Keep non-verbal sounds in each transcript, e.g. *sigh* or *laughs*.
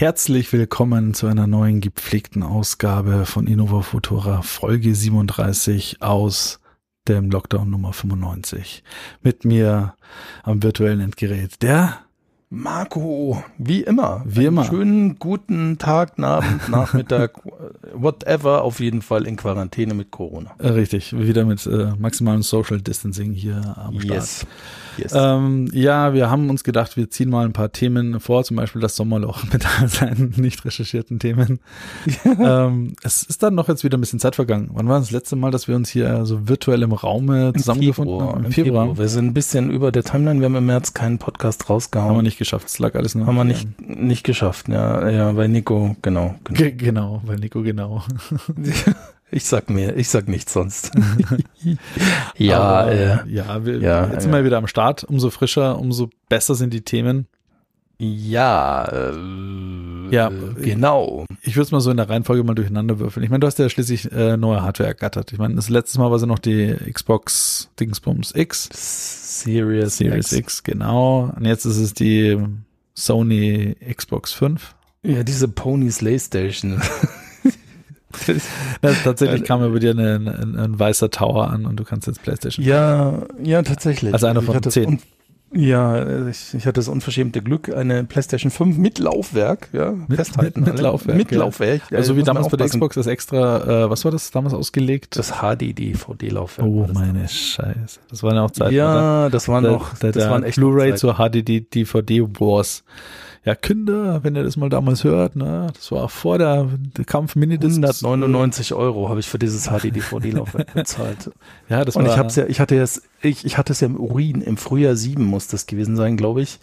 Herzlich willkommen zu einer neuen gepflegten Ausgabe von Innova Futura, Folge 37 aus dem Lockdown Nummer 95. Mit mir am virtuellen Endgerät der Marco, wie immer. Wie Einen immer. Schönen guten Tag, Abend, *laughs* Nachmittag, whatever, auf jeden Fall in Quarantäne mit Corona. Richtig, wieder mit äh, maximalem Social Distancing hier am Start. Yes. Yes. Ähm, ja, wir haben uns gedacht, wir ziehen mal ein paar Themen vor, zum Beispiel das Sommerloch *laughs* mit all seinen nicht recherchierten Themen. *laughs* ähm, es ist dann noch jetzt wieder ein bisschen Zeit vergangen. Wann war das letzte Mal, dass wir uns hier so virtuell im Raume zusammengefunden haben? Im Februar. Wir sind ein bisschen über der Timeline. Wir haben im März keinen Podcast rausgehauen. Haben wir nicht geschafft. Es lag alles nur. Haben wir nicht, nicht geschafft. Ja, ja, bei Nico, genau. genau. Ge *laughs* genau, bei Nico genau. Ich sag mir, ich sag nichts sonst. *laughs* ja, Aber, äh, ja, wir, ja, jetzt sind wir wieder am Start. Umso frischer, umso besser sind die Themen. ja, äh, Ja, äh, genau. Ich würde es mal so in der Reihenfolge mal durcheinander würfeln. Ich meine, du hast ja schließlich äh, neue Hardware ergattert. Ich meine, das letzte Mal war sie noch die Xbox Dingsbums X, Serious, Series X, genau. Und jetzt ist es die Sony Xbox 5. Ja, diese Pony Slay Station. *laughs* *laughs* Ja, tatsächlich kam über dir ein, ein, ein weißer Tower an und du kannst jetzt PlayStation. ja, ja, tatsächlich. Also einer von das zehn. Ja, ich, ich hatte das unverschämte Glück, eine PlayStation 5 mit Laufwerk, ja, Mit- festhalten. mit- mit. Laufwerk, Mit ja. Laufwerk. Ja, also wie damals bei der. Xbox das extra, äh, was war das damals ausgelegt? Das HD-DVD-Laufwerk. oh das meine damals. Scheiße. Das waren ja auch Zeiten, oder? Ja, das war der, noch, der, das waren echt Blu-ray zur HDD DVD Wars. Ja, Kinder, wenn ihr das mal damals hört, ne, das war vor der, der Kampf Minidiscs. 199 Euro habe ich für dieses HD-DVD-Laufwerk *laughs* bezahlt. Ja, das Und war, ich hab's ja, ich hatte es, ich, ich hatte es ja im Urin, im Frühjahr 7 muss das gewesen sein, glaube ich,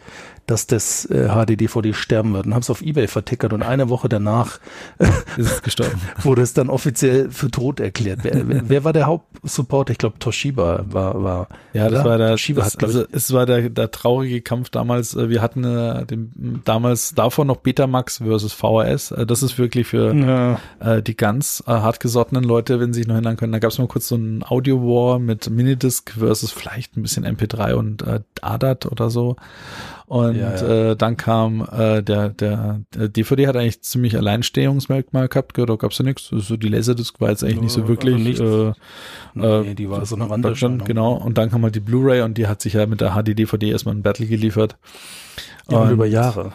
dass das äh, HD-DVD sterben wird. Und habe es auf Ebay vertickert und eine Woche danach *laughs* ist es gestorben. *laughs* wurde es dann offiziell für tot erklärt. Wer, wer, *laughs* wer war der Hauptsupporter? Ich glaube Toshiba war, war Ja, das oder? war der, Toshiba das, hat, also, es war der, der traurige Kampf damals. Äh, Wir hatten äh, den, damals davor noch Betamax versus VHS. Äh, Das ist wirklich für ja, äh, die ganz äh, hartgesottenen Leute, wenn sie sich noch erinnern können. Da gab es mal kurz so ein Audio-War mit Minidisc versus vielleicht ein bisschen MP3 und äh, ADAT oder so. Und Ja, ja. Äh, dann kam äh, der, der, der DVD hat eigentlich ziemlich Alleinstehungsmerkmal gehabt, da gab's ja nichts. So die Laserdisc war jetzt eigentlich nicht so Ja, wirklich. also nichts. äh, nee, äh, die war so eine Deutschland, Randerscheinung. genau. Und dann kam halt die Blu-ray und die hat sich ja mit der HD-DVD erstmal ein Battle geliefert. Ja, Und- über Jahre.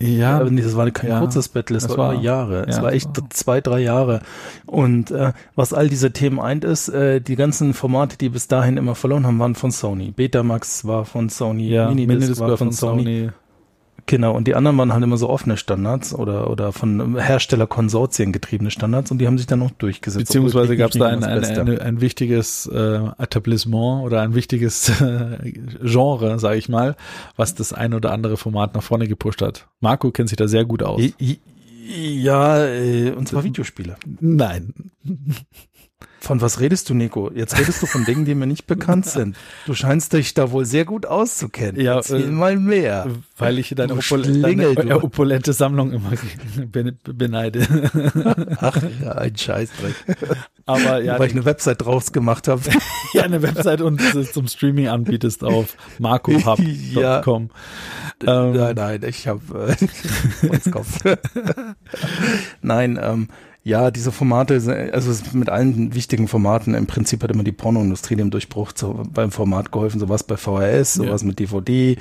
Ja, nee, das war kein Ja, kurzes Battle, es das war, war- Jahre. es ja, war das echt war- zwei, drei Jahre. Und äh, was all diese Themen eint ist, äh, die ganzen Formate, die bis dahin immer verloren haben, waren von Sony. Betamax war von Sony, ja, Minidisc, Minidisc war von Sony. Genau, und die anderen waren halt immer so offene Standards oder, oder von Herstellerkonsortien getriebene Standards und die haben sich dann noch durchgesetzt. Beziehungsweise gab es da ein, ein, ein, ein wichtiges äh, Etablissement oder ein wichtiges *laughs* äh, Genre, sage ich mal, was das ein oder andere Format nach vorne gepusht hat. Marco kennt sich da sehr gut aus. I- Ja, äh, und zwar Videospiele. Nein. Von was redest du, Nico? Jetzt redest du von Dingen, die mir nicht bekannt *laughs* sind. Du scheinst dich da wohl sehr gut auszukennen. Ja, Erzähl äh, mal mehr. Weil ich deine, opul Schlingel, deine *laughs* opulente Sammlung immer ben- beneide. *laughs* Ach ja, ein Scheißdreck. Aber ja, Weil ich eine Website draus gemacht habe. ja, eine Website und es zum Streaming anbietest auf marcohub.com. Ähm, nein, nein, ich habe äh, Kopf. nein, ähm, ja, diese Formate, sind- also mit allen wichtigen Formaten, im Prinzip hat immer die Pornoindustrie dem Durchbruch zu, beim Format geholfen, sowas bei VHS, sowas Ja. mit DVD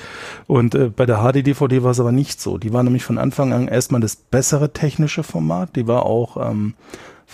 und äh, bei der HD-DVD war es aber nicht so. Die war nämlich von Anfang an erstmal das bessere technische Format, die war auch ähm,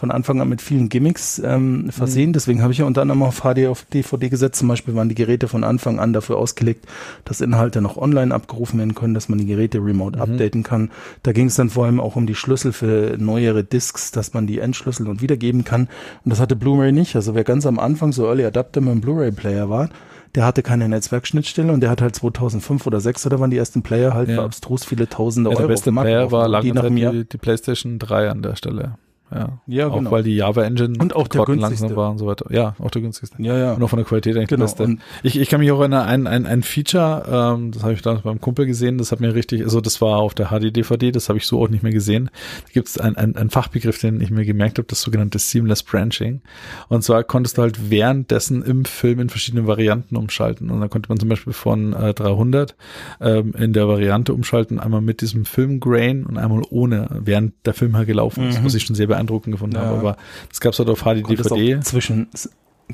von Anfang an mit vielen Gimmicks ähm, versehen. Deswegen habe ich ja unter anderem auf HD auf DVD gesetzt. Zum Beispiel waren die Geräte von Anfang an dafür ausgelegt, dass Inhalte noch online abgerufen werden können, dass man die Geräte remote updaten kann. Da ging es dann vor allem auch um die Schlüssel für neuere Discs, dass man die entschlüsseln und wiedergeben kann. Und das hatte Blu-ray nicht. Also wer ganz am Anfang so Early Adapter mit einem Blu-ray-Player war, der hatte keine Netzwerkschnittstelle und der hat halt 2005 oder 2006 oder wann die ersten Player halt Ja. für abstrus viele tausende Ja, der Euro beste dem Markt Player war lange die die, die PlayStation 3 an der Stelle. Ja, Ja, auch genau. weil die Java Engine Und auch der günstigste. langsam war und so weiter. Ja, auch der günstigste. Ja, ja. Und auch von der Qualität eigentlich Genau, das Beste. Ich, ich kann mich auch erinnern, ein, ein, ein Feature, ähm, das habe ich damals beim Kumpel gesehen, das hat mir richtig, also das war auf der HD-DVD, das habe ich so auch nicht mehr gesehen. Da gibt es ein, ein, Fachbegriff, den ich mir gemerkt habe, das sogenannte Seamless Branching. Und zwar konntest du halt währenddessen im Film in verschiedene Varianten umschalten. Und dann konnte man zum Beispiel von äh, 300 ähm, in der Variante umschalten, einmal mit diesem Filmgrain und einmal ohne, während der Film halt gelaufen ist, Mhm. was ich schon sehr beeindruckend gefunden Ja. habe. Aber das gab es halt auf HD-DVD. zwischen,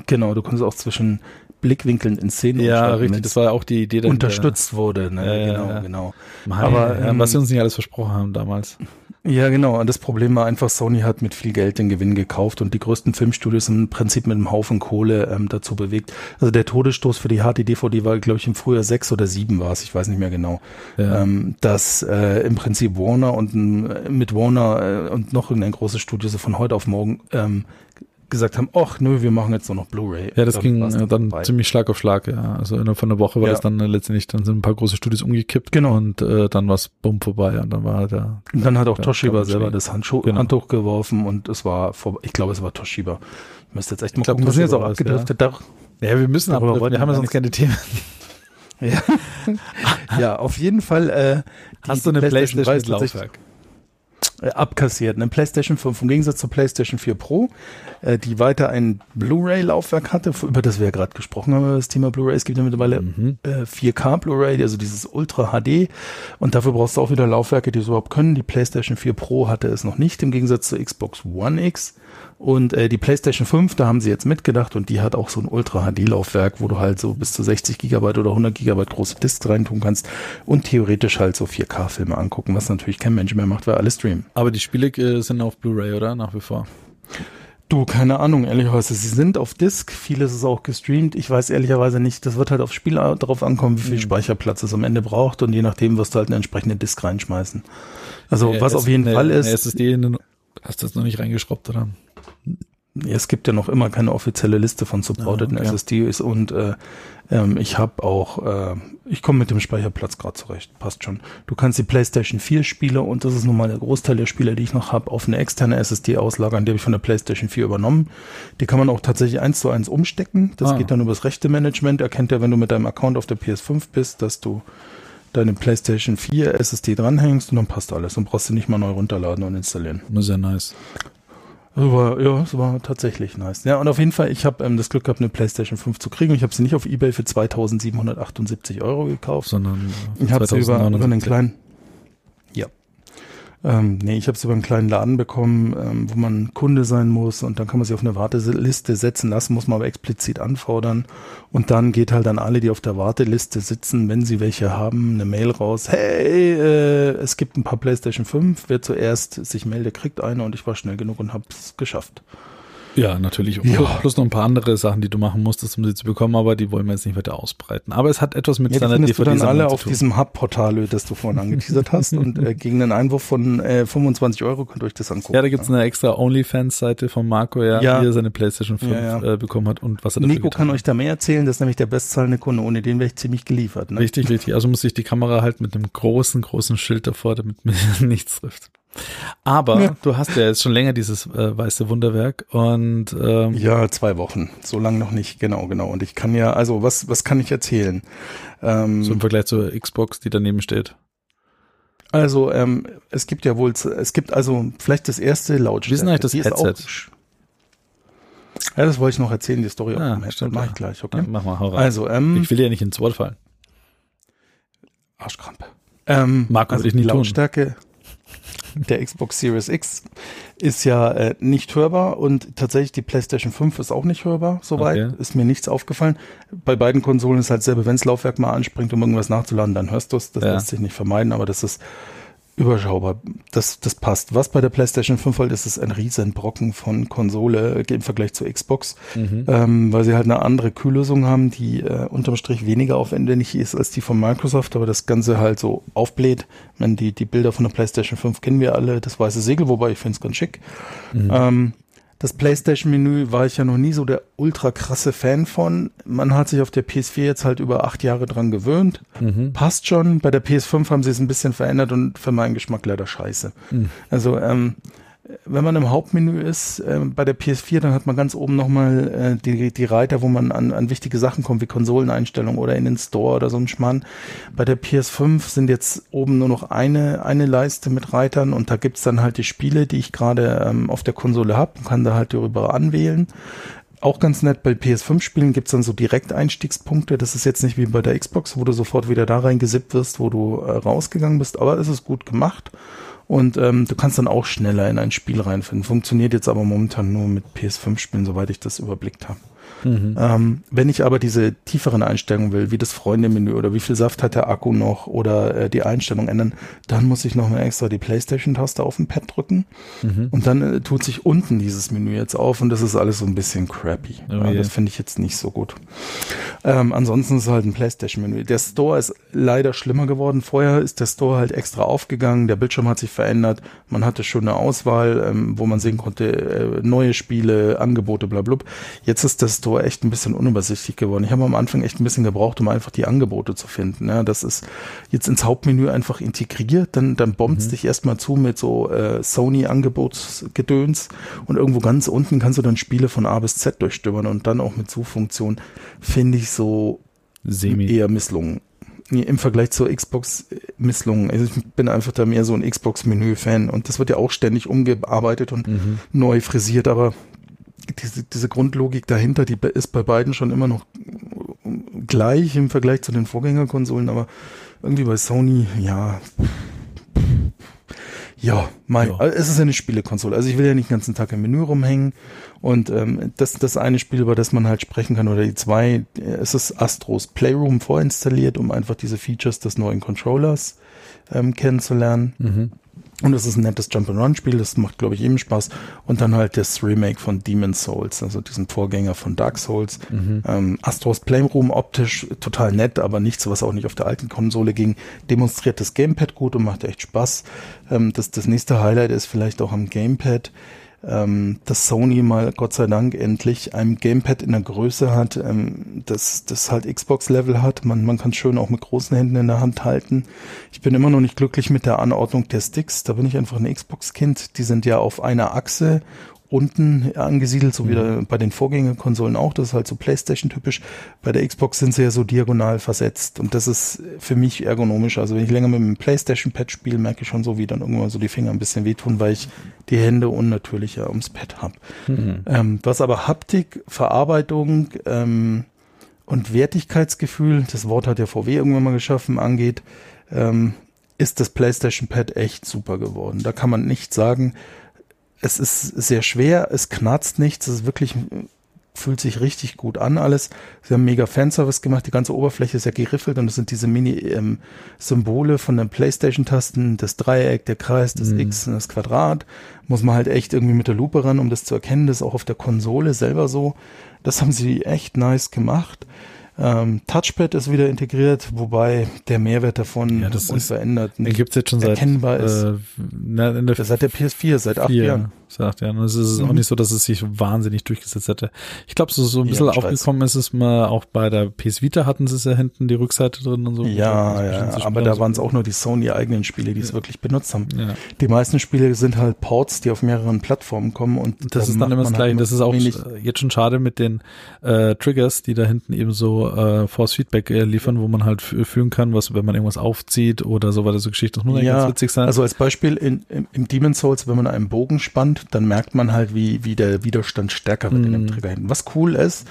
genau, du konntest auch zwischen Blickwinkeln in Szenen Ja, richtig, das war ja auch die Idee dahinter. unterstützt wurde. Ne? Ja, genau, genau. Mann, Aber, ja, ähm, was sie uns nicht alles versprochen haben damals. Ja, genau. Und das Problem war einfach, Sony hat mit viel Geld den Gewinn gekauft und die größten Filmstudios im Prinzip mit einem Haufen Kohle ähm, dazu bewegt. Also der Todesstoß für die HD-DVD war, glaube ich, im Frühjahr sechs oder sieben war es, ich weiß nicht mehr genau. Ja. Ähm, dass äh, im Prinzip Warner und äh, mit Warner äh, und noch irgendein großes Studio so von heute auf morgen ähm, gesagt haben, ach nö, wir machen jetzt nur noch Blu-ray. Ja, das Dann ging dann vorbei. ziemlich Schlag auf Schlag, ja. Also innerhalb von einer Woche war Ja. das dann äh, letztendlich, dann sind ein paar große Studios umgekippt Genau. und äh, dann war es bumm vorbei und dann war der Und dann hat auch Ja, Toshiba selber das Handschuh, Genau. Handtuch geworfen und es war vor, ich glaube, es war Toshiba. Ich müsste jetzt echt mal Ich glaub, gucken. Wir sind jetzt Toshiba auch abgedriftet. Da- Ja, wir müssen aber wollten wir haben ja wir sonst keine Themen. *laughs* Ja, ja auf jeden Fall. Äh, Hast du eine Playstation, ist tatsächlich, Laufwerk? Äh, abkassiert. Eine PlayStation 5 im Gegensatz zur PlayStation 4 Pro, äh, die weiter ein Blu-ray-Laufwerk hatte, über das wir ja gerade gesprochen haben, über das Thema Blu-ray. Es gibt ja mittlerweile Mhm. äh, 4K Blu-ray, also dieses Ultra HD. Und dafür brauchst du auch wieder Laufwerke, die es überhaupt können. Die PlayStation 4 Pro hatte es noch nicht, im Gegensatz zur Xbox One X. Und äh, die PlayStation 5, da haben sie jetzt mitgedacht und die hat auch so ein Ultra HD Laufwerk, wo du halt so bis zu 60 Gigabyte oder 100 Gigabyte große Discs reintun kannst und theoretisch halt so 4K Filme angucken, was natürlich kein Mensch mehr macht, weil alle streamen. Aber die Spiele äh, sind auf Blu-ray, oder? Nach wie vor. Du, keine Ahnung, ehrlicherweise. Sie sind auf Disk, vieles ist auch gestreamt. Ich weiß ehrlicherweise nicht, das wird halt aufs Spiel drauf ankommen, wie viel Mhm. Speicherplatz es am Ende braucht und je nachdem wirst du halt eine entsprechende Disk reinschmeißen. Also, Äh, was auf jeden eine- Fall ist, Eine SSD in den, hast du das noch nicht reingeschraubt, oder? Ja, es gibt ja noch immer keine offizielle Liste von supporteden Ah, okay. SSDs und äh, ähm, ich habe auch, äh, ich komme mit dem Speicherplatz gerade zurecht, passt schon. Du kannst die PlayStation 4 Spiele und das ist nun mal der Großteil der Spiele, die ich noch habe, auf eine externe SSD auslagern, die habe ich von der PlayStation 4 übernommen. Die kann man auch tatsächlich eins zu eins umstecken. Das Ah. geht dann übers Rechte-Management. Erkennt ja, wenn du mit deinem Account auf der PS5 bist, dass du deine PlayStation 4 SSD dranhängst und dann passt alles. Dann brauchst du nicht mal neu runterladen und installieren. Sehr nice. Also war, ja, es war tatsächlich nice. Ja, und auf jeden Fall, ich habe ähm, das Glück gehabt, eine PlayStation 5 zu kriegen. Ich habe sie nicht auf Ebay für 2778 Euro gekauft. Sondern äh, Ich habe sie über, über einen 2079. kleinen. Ähm, nee, ich habe sie über einen kleinen Laden bekommen, ähm, wo man Kunde sein muss und dann kann man sie auf eine Warteliste setzen lassen, muss man aber explizit anfordern. Und dann geht halt an alle, die auf der Warteliste sitzen, wenn sie welche haben, eine Mail raus. Hey, äh, es gibt ein paar PlayStation 5. Wer zuerst sich meldet, kriegt eine und ich war schnell genug und habe es geschafft. Ja, natürlich. Ja. Plus noch ein paar andere Sachen, die du machen musstest, um sie zu bekommen, aber die wollen wir jetzt nicht weiter ausbreiten. Aber es hat etwas mit Ja, seiner findest du dann alle auf diesem Hub-Portal, das du vorhin angeteasert *laughs* hast. und äh, gegen einen Einwurf von äh, 25 Euro könnt ihr euch das angucken. Ja, da gibt's eine extra OnlyFans-Seite von Marco, ja, Ja. wie er seine PlayStation 5 Ja. Äh, bekommen hat und was er dafür Nico kann euch da mehr erzählen, das ist nämlich der bestzahlende Kunde, ohne den wäre ich ziemlich geliefert. Ne? Richtig, richtig. Also muss ich die Kamera halt mit einem großen, großen Schild davor, damit mir *laughs* nichts trifft. Aber Ja. du hast ja jetzt schon länger dieses äh, weiße Wunderwerk und ähm, Ja, zwei Wochen. So lange noch nicht, genau, genau. Und ich kann ja, also was, was kann ich erzählen? Ähm, so im Vergleich zur Xbox, die daneben steht. also, ähm, es gibt ja wohl, es gibt also vielleicht das erste Lautstärke. Wie ist denn eigentlich das Die Headset? Auch, ja, das wollte ich noch erzählen, die Story Ah, auch stimmt, Mach ja. ich gleich, okay? Ja, mach mal, hau rein. Also, ähm, ich will dir nicht ins Wort fallen. Arschkrampe. Ähm, Marco, also die tun. *laughs* Der Xbox Series X ist ja äh, nicht hörbar und tatsächlich die PlayStation 5 ist auch nicht hörbar, soweit. Okay. Ist mir nichts aufgefallen. Bei beiden Konsolen ist halt selber, wenn das Laufwerk mal anspringt, um irgendwas nachzuladen, dann hörst du es. Das Ja. lässt sich nicht vermeiden, aber das ist überschaubar. Das, das passt. Was bei der PlayStation 5 halt ist, ist ein riesen Brocken von Konsole äh, im Vergleich zur Xbox, Mhm. ähm, weil sie halt eine andere Kühllösung haben, die äh, unterm Strich weniger aufwendig ist als die von Microsoft, aber das Ganze halt so aufbläht. Ich meine, die, die Bilder von der PlayStation 5 kennen wir alle, das weiße Segel, wobei ich finde es ganz schick. Mhm. Ähm, das PlayStation-Menü war ich ja noch nie so der ultra krasse Fan von. Man hat sich auf der PS4 jetzt halt über acht Jahre dran gewöhnt. Mhm. Passt schon. Bei der PS5 haben sie es ein bisschen verändert und für meinen Geschmack leider scheiße. Mhm. Also, ähm, wenn man im Hauptmenü ist, äh, bei der PS4, dann hat man ganz oben nochmal äh, die, die Reiter, wo man an, an wichtige Sachen kommt, wie Konsoleneinstellungen oder in den Store oder so ein Schmarrn. Bei der PS5 sind jetzt oben nur noch eine, eine Leiste mit Reitern und da gibt's dann halt die Spiele, die ich gerade ähm, auf der Konsole habe und kann da halt darüber anwählen. Auch ganz nett, bei PS5-Spielen gibt's dann so Direkteinstiegspunkte. Das ist jetzt nicht wie bei der Xbox, wo du sofort wieder da reingesippt wirst, wo du äh, rausgegangen bist, aber es ist gut gemacht. Und ähm, du kannst dann auch schneller in ein Spiel reinfinden. Funktioniert jetzt aber momentan nur mit PS5-Spielen, soweit ich das überblickt habe. Mhm. Ähm, wenn ich aber diese tieferen Einstellungen will, wie das Freunde-Menü oder wie viel Saft hat der Akku noch oder äh, die Einstellung ändern, dann muss ich nochmal extra die Playstation-Taste auf dem Pad drücken mhm. und dann äh, tut sich unten dieses Menü jetzt auf und das ist alles so ein bisschen crappy. Oh, ja, Das finde ich jetzt nicht so gut. Ähm, ansonsten ist es halt ein Playstation-Menü. Der Store ist leider schlimmer geworden. Vorher ist der Store halt extra aufgegangen, der Bildschirm hat sich verändert, man hatte schon eine Auswahl, ähm, wo man sehen konnte, äh, neue Spiele, Angebote, bla, bla. Jetzt ist der Store Echt ein bisschen unübersichtlich geworden. Ich habe am Anfang echt ein bisschen gebraucht, um einfach die Angebote zu finden. Ja, das ist jetzt ins Hauptmenü einfach integriert, dann, dann bombt mhm. dich erstmal zu mit so äh, Sony-Angebotsgedöns und irgendwo ganz unten kannst du dann Spiele von A bis Z durchstöbern und dann auch mit Suchfunktion finde ich so Semi. eher misslungen im Vergleich zur Xbox äh, misslungen. Also ich bin einfach da mehr so ein Xbox-Menü-Fan und das wird ja auch ständig umgearbeitet und mhm. neu frisiert, aber diese, diese Grundlogik dahinter, die ist bei beiden schon immer noch gleich im Vergleich zu den Vorgängerkonsolen, aber irgendwie bei Sony, ja, ja, mein, ja. Es ist eine Spielekonsole. Also ich will ja nicht den ganzen Tag im Menü rumhängen. Und ähm, das, das eine Spiel, über das man halt sprechen kann, oder die zwei, es ist Astros Playroom vorinstalliert, um einfach diese Features des neuen Controllers ähm, kennenzulernen. Mhm. Und es ist ein nettes Jump-and-Run-Spiel, das macht, glaube ich, eben Spaß. Und dann halt das Remake von Demon's Souls, also diesen Vorgänger von Dark Souls. Mhm. Ähm, Astros Playroom optisch total nett, aber nichts, was auch nicht auf der alten Konsole ging. Demonstriert das Gamepad gut und macht echt Spaß. Ähm, das, das nächste Highlight ist vielleicht auch am Gamepad ähm, dass Sony mal Gott sei Dank endlich ein Gamepad in der Größe hat, ähm, das, das halt Xbox-Level hat. Man, man kann schön auch mit großen Händen in der Hand halten. Ich bin immer noch nicht glücklich mit der Anordnung der Sticks. Da bin ich einfach ein Xbox-Kind. Die sind ja auf einer Achse unten angesiedelt, so wie mhm. bei den Vorgängerkonsolen auch. Das ist halt so PlayStation-typisch. Bei der Xbox sind sie ja so diagonal versetzt und das ist für mich ergonomisch. Also wenn ich länger mit dem PlayStation-Pad spiele, merke ich schon so, wie dann irgendwann so die Finger ein bisschen wehtun, weil ich die Hände unnatürlicher ums Pad habe. Mhm. Ähm, was aber Haptik, Verarbeitung ähm, und Wertigkeitsgefühl, das Wort hat ja VW irgendwann mal geschaffen, angeht, ähm, ist das PlayStation Pad echt super geworden. Da kann man nicht sagen, es ist sehr schwer, es knarzt nichts, es ist wirklich, fühlt sich richtig gut an alles. Sie haben mega Fanservice gemacht, die ganze Oberfläche ist ja geriffelt und es sind diese Mini-Symbole ähm, von den Playstation-Tasten, das Dreieck, der Kreis, das mhm. X und das Quadrat. Muss man halt echt irgendwie mit der Lupe ran, um das zu erkennen. Das ist auch auf der Konsole selber so. Das haben sie echt nice gemacht. Ähm, Touchpad ist wieder integriert, wobei der Mehrwert davon ja, das unverändert ist, gibt's jetzt schon erkennbar seit, ist. Äh, na, in der seit der PS4, seit acht Jahren sagt, ja. Und es ist mhm. auch nicht so, dass es sich wahnsinnig durchgesetzt hätte. Ich glaube, so, so ein bisschen ja, aufgekommen ist es mal, auch bei der PS Vita hatten sie es ja hinten die Rückseite drin und so. Ja, ja, aber da waren es auch nur die Sony-eigenen Spiele, die es wirklich benutzt haben. Die meisten Spiele sind halt Ports, die auf mehreren Plattformen kommen und das ist dann immer das Gleiche. Halt das ist auch jetzt schon schade mit den äh, Triggers, die da hinten eben so äh, Force Feedback äh, liefern, wo man halt fühlen kann, was, wenn man irgendwas aufzieht oder so weiter, so Geschichten. Das muss ja, ganz witzig sein. Also als Beispiel in, in, im Demon Souls, wenn man einen Bogen spannt, dann merkt man halt, wie, wie der Widerstand stärker wird mm. in dem mhm. Trigger hinten. Was cool ist,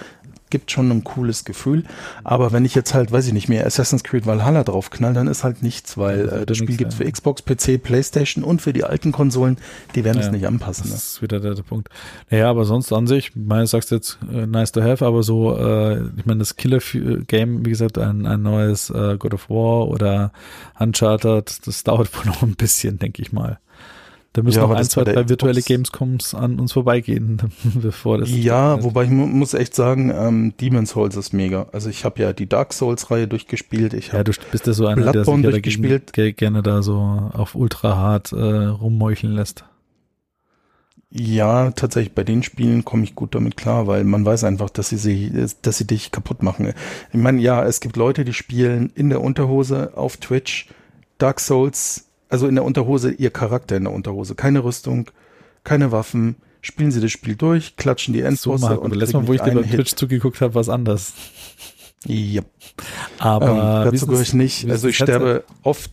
gibt schon ein cooles Gefühl. Aber wenn ich jetzt halt, weiß ich nicht mehr, Assassin's Creed Valhalla draufknall, dann ist halt nichts, weil äh, das Spiel gibt für Xbox, PC, Playstation und für die alten Konsolen, die werden es ja, nicht anpassen. Das ne? ist wieder der, der, Punkt. Naja, aber sonst an sich, meine sagst jetzt äh, nice to have, aber so, äh, ich meine, das Killer-Game, wie gesagt, ein, ein neues äh, God of War oder Uncharted, das dauert *laughs* wohl noch ein bisschen, denke ich mal. Da müssen ja, noch ein, zwei, drei virtuelle Gamescoms an uns vorbeigehen, *laughs* bevor das. Ja, wobei ich mu muss echt sagen, ähm, Demon's Souls ist mega. Also ich habe ja die Dark Souls-Reihe durchgespielt. Ich ja, du bist ja so einer, Bloodborne der sich durchgespielt. Dagegen, gerne da so auf ultra hart äh, rummeucheln lässt. Ja, tatsächlich, bei den Spielen komme ich gut damit klar, weil man weiß einfach, dass sie, sie, dass sie dich kaputt machen. Ich meine, ja, es gibt Leute, die spielen in der Unterhose auf Twitch Dark Souls also in der Unterhose, ihr Charakter in der Unterhose. Keine Rüstung, keine Waffen, spielen sie das Spiel durch, klatschen die So, Endbosse Marco, und letztes Mal, wo ich dir bei. Twitch zugeguckt habe, war es anders. Ja, Aber ähm, dazu gehöre ich nicht. Also ich sterbe oft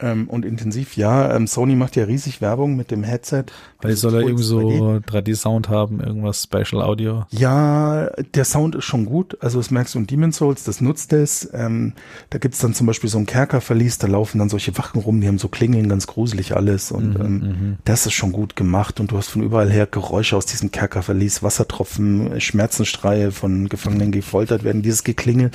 ähm, und intensiv. Ja, ähm, Sony macht ja riesig Werbung mit dem Headset. Weil Das soll er irgendwie 3D. so 3D-Sound haben, irgendwas Special Audio. Ja, der Sound ist schon gut. Also das merkst du in Demon's Souls, das nutzt es. Ähm, da gibt's dann zum Beispiel so ein Kerkerverlies, da laufen dann solche Wachen rum, die haben so Klingeln, ganz gruselig alles. Und Mhm, ähm, das ist schon gut gemacht. Und du hast von überall her Geräusche aus diesem Kerkerverlies, Wassertropfen, Schmerzenstreie von Gefangenen die gefoltert werden, dieses Geklingel.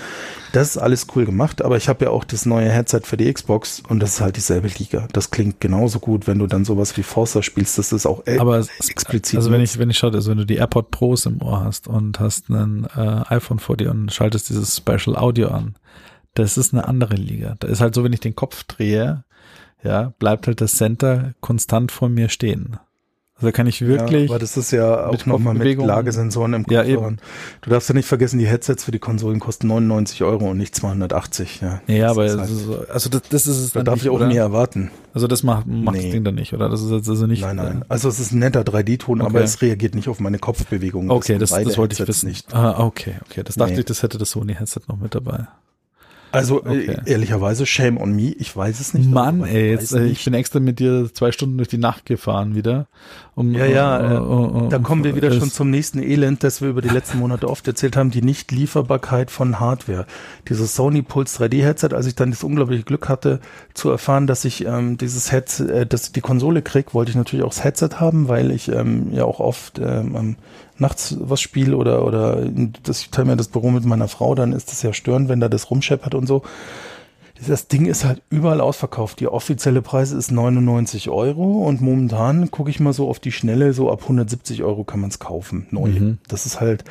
Das ist alles cool gemacht. Aber ich habe ja auch das neue Headset für die Xbox und das ist halt dieselbe Liga. Das klingt genauso gut, wenn du dann sowas wie Forza spielst. Das ist auch äh, Aber es- explizit. Also wenn ich, wenn ich schaue, also wenn du die AirPod Pros im Ohr hast und hast ein äh, iPhone vor dir und schaltest dieses Special Audio an, das ist eine andere Liga. Da ist halt so, wenn ich den Kopf drehe, ja, bleibt halt das Center konstant vor mir stehen. Also da kann ich wirklich, Ja, aber das ist ja auch nochmal mit Lagesensoren im Ja, Kopfhörern. Du darfst ja nicht vergessen, die Headsets für die Konsolen kosten 99 Euro und nicht 280. Ja, ja, Das aber halt, ist so- also das, das ist es da darf nicht, ich auch oder? mehr erwarten. Also das macht, macht Nee. das Ding dann nicht, oder? Das ist jetzt also nicht. Nein, nein. äh, Also es ist ein netter 3D-Ton, aber Okay. es reagiert nicht auf meine Kopfbewegungen. Okay, das, das wollte ich wissen. nicht. Ah, okay, okay. Das dachte Nee. ich, das hätte das Sony Headset noch mit dabei. Also Okay. äh, ehrlicherweise, shame on me, ich weiß es nicht. Mann, ich ey, jetzt, äh, ich nicht. bin extra mit dir zwei Stunden durch die Nacht gefahren wieder. Um, Ja, ja, äh, äh, äh, äh, Da um- kommen wir wieder schon zum nächsten Elend, das wir über die letzten Monate oft erzählt haben, die Nichtlieferbarkeit von Hardware. Dieses Sony Pulse 3D Headset, als ich dann das unglaubliche Glück hatte, zu erfahren, dass ich ähm, dieses Headset, äh, dass ich die Konsole krieg, wollte ich natürlich auch das Headset haben, weil ich ähm, ja auch oft ähm, nachts was spiele oder oder das, ich teile mir das Büro mit meiner Frau, dann ist das ja störend, wenn da das rumscheppert und so. Das Ding ist halt überall ausverkauft. Die offizielle Preise ist 99 Euro und momentan gucke ich mal so auf die Schnelle, so ab 170 Euro kann man es kaufen, neu. Mhm. Das ist halt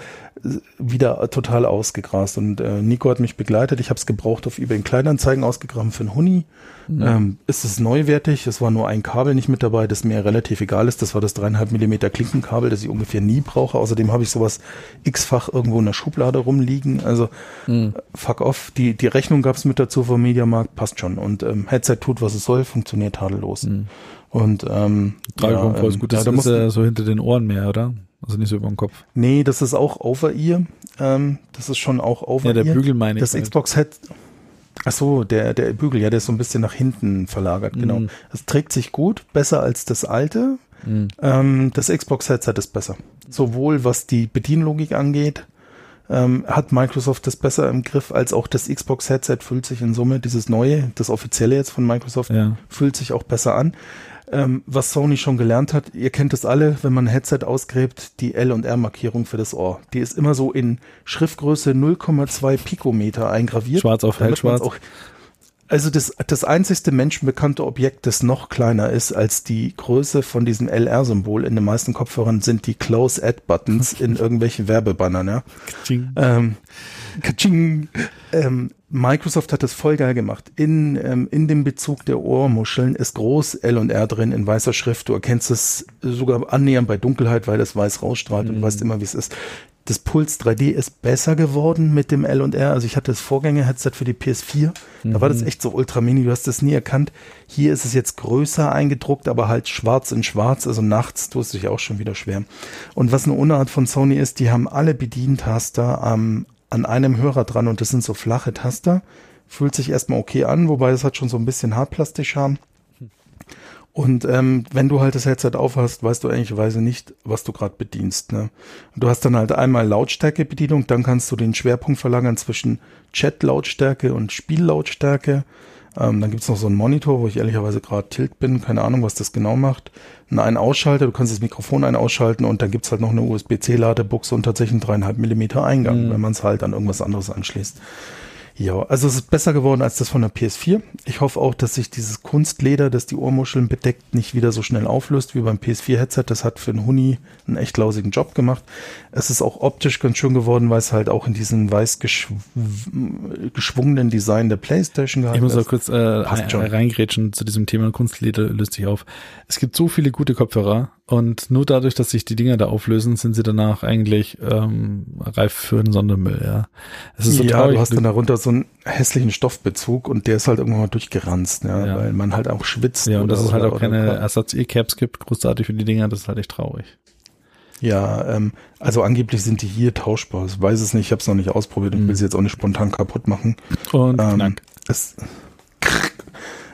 äh, wieder total ausgegrast und äh, Nico hat mich begleitet. Ich habe es gebraucht auf eBay in Kleinanzeigen ausgegraben für einen Huni. Ähm, ist es neuwertig? Es war nur ein Kabel nicht mit dabei, das mir relativ egal ist. Das war das dreieinhalb Millimeter Klinkenkabel, das ich ungefähr nie brauche. Außerdem habe ich sowas x-fach irgendwo in der Schublade rumliegen. Also Mhm. fuck off. Die, die Rechnung gab's mit dazu vom Mediamarkt, passt schon. Und ähm, Headset tut, was es soll, funktioniert tadellos. Mhm. Und ähm, Tragekomfort ist ähm, gut. ja, Das da ist muss, ja so hinter den Ohren mehr, oder? Also nicht so über den Kopf. nee, das ist auch Over-Ear. Ähm, das ist schon auch Ja, Over-Ear. der Bügel meine ich. Das halt. Xbox Head. Ach so, der, der Bügel, ja, der ist so ein bisschen nach hinten verlagert, genau. Mhm. Das trägt sich gut, besser als das alte. Mhm. Ähm, das Xbox Headset ist besser. Sowohl was die Bedienlogik angeht, ähm, hat Microsoft das besser im Griff, als auch das Xbox Headset fühlt sich in Summe, dieses neue, das offizielle jetzt von Microsoft, Ja. fühlt sich auch besser an. Ähm, was Sony schon gelernt hat, ihr kennt es alle, wenn man ein Headset ausgräbt, die L- und R-Markierung für das Ohr. Die ist immer so in Schriftgröße 0,2 Pikometer eingraviert. Schwarz auf damit man's hellschwarz. Auch, also das, das einzigste menschenbekannte Objekt, das noch kleiner ist als die Größe von diesem LR-Symbol in den meisten Kopfhörern, sind die Close-Add-Buttons *laughs* in irgendwelchen Werbebannern. Ja? Tsching. Ähm, katsching. ähm, Microsoft hat das voll geil gemacht. In, ähm, in dem Bezug der Ohrmuscheln ist groß L und R drin in weißer Schrift. Du erkennst es sogar annähernd bei Dunkelheit, weil das weiß rausstrahlt und du weißt immer, wie es ist. Das Puls 3D ist besser geworden mit dem L und R. Also ich hatte das Vorgänger-Headset für die PS4. Da war das echt so ultra mini. Du hast das nie erkannt. Hier ist es jetzt größer eingedruckt, aber halt schwarz in schwarz. Also nachts tust du dich auch schon wieder schwer. Und was eine Unart von Sony ist, die haben alle Bedientaster am, an einem Hörer dran und das sind so flache Taster. Fühlt sich erstmal okay an, wobei es hat schon so ein bisschen Hartplastikscham. Und ähm, wenn du halt das Headset aufhast, weißt du ehrlicherweise nicht, was du gerade bedienst. Ne? Und du hast dann halt einmal Lautstärkebedienung, dann kannst du den Schwerpunkt verlagern zwischen Chat-Lautstärke und Spiellautstärke. Ähm, dann gibt's noch so einen Monitor, wo ich ehrlicherweise gerade tilt bin, keine Ahnung, was das genau macht. Einen ein Ausschalter, du kannst das Mikrofon ein ausschalten und dann gibt's halt noch eine USB-C-Ladebuchse und tatsächlich einen dreieinhalb Millimeter Eingang, wenn man es halt an irgendwas anderes anschließt. Ja, also es ist besser geworden als das von der PS4. Ich hoffe auch, dass sich dieses Kunstleder, das die Ohrmuscheln bedeckt, nicht wieder so schnell auflöst wie beim PS4-Headset. Das hat für einen Huni einen echt lausigen Job gemacht. Es ist auch optisch ganz schön geworden, weil es halt auch in diesem weiß geschw geschwungenen Design der PlayStation Ich gehalten muss auch ist. kurz äh, schon. reingrätschen zu diesem Thema Kunstleder löst sich auf. Es gibt so viele gute Kopfhörer und nur dadurch, dass sich die Dinger da auflösen, sind sie danach eigentlich ähm, reif für einen Sondermüll. Ja, es ist so ja, traurig. du hast dann darunter so so einen hässlichen Stoffbezug und der ist halt irgendwann mal durchgeranzt, ja, Ja. weil man halt auch schwitzt. Ja, und dass es halt auch keine Ersatz-E-Caps gibt, großartig für die Dinger, das ist halt echt traurig. Ja, ähm, also angeblich sind die hier tauschbar. Ich weiß es nicht, ich habe es noch nicht ausprobiert und Mhm. will sie jetzt auch nicht spontan kaputt machen. Und Ähm, knack. es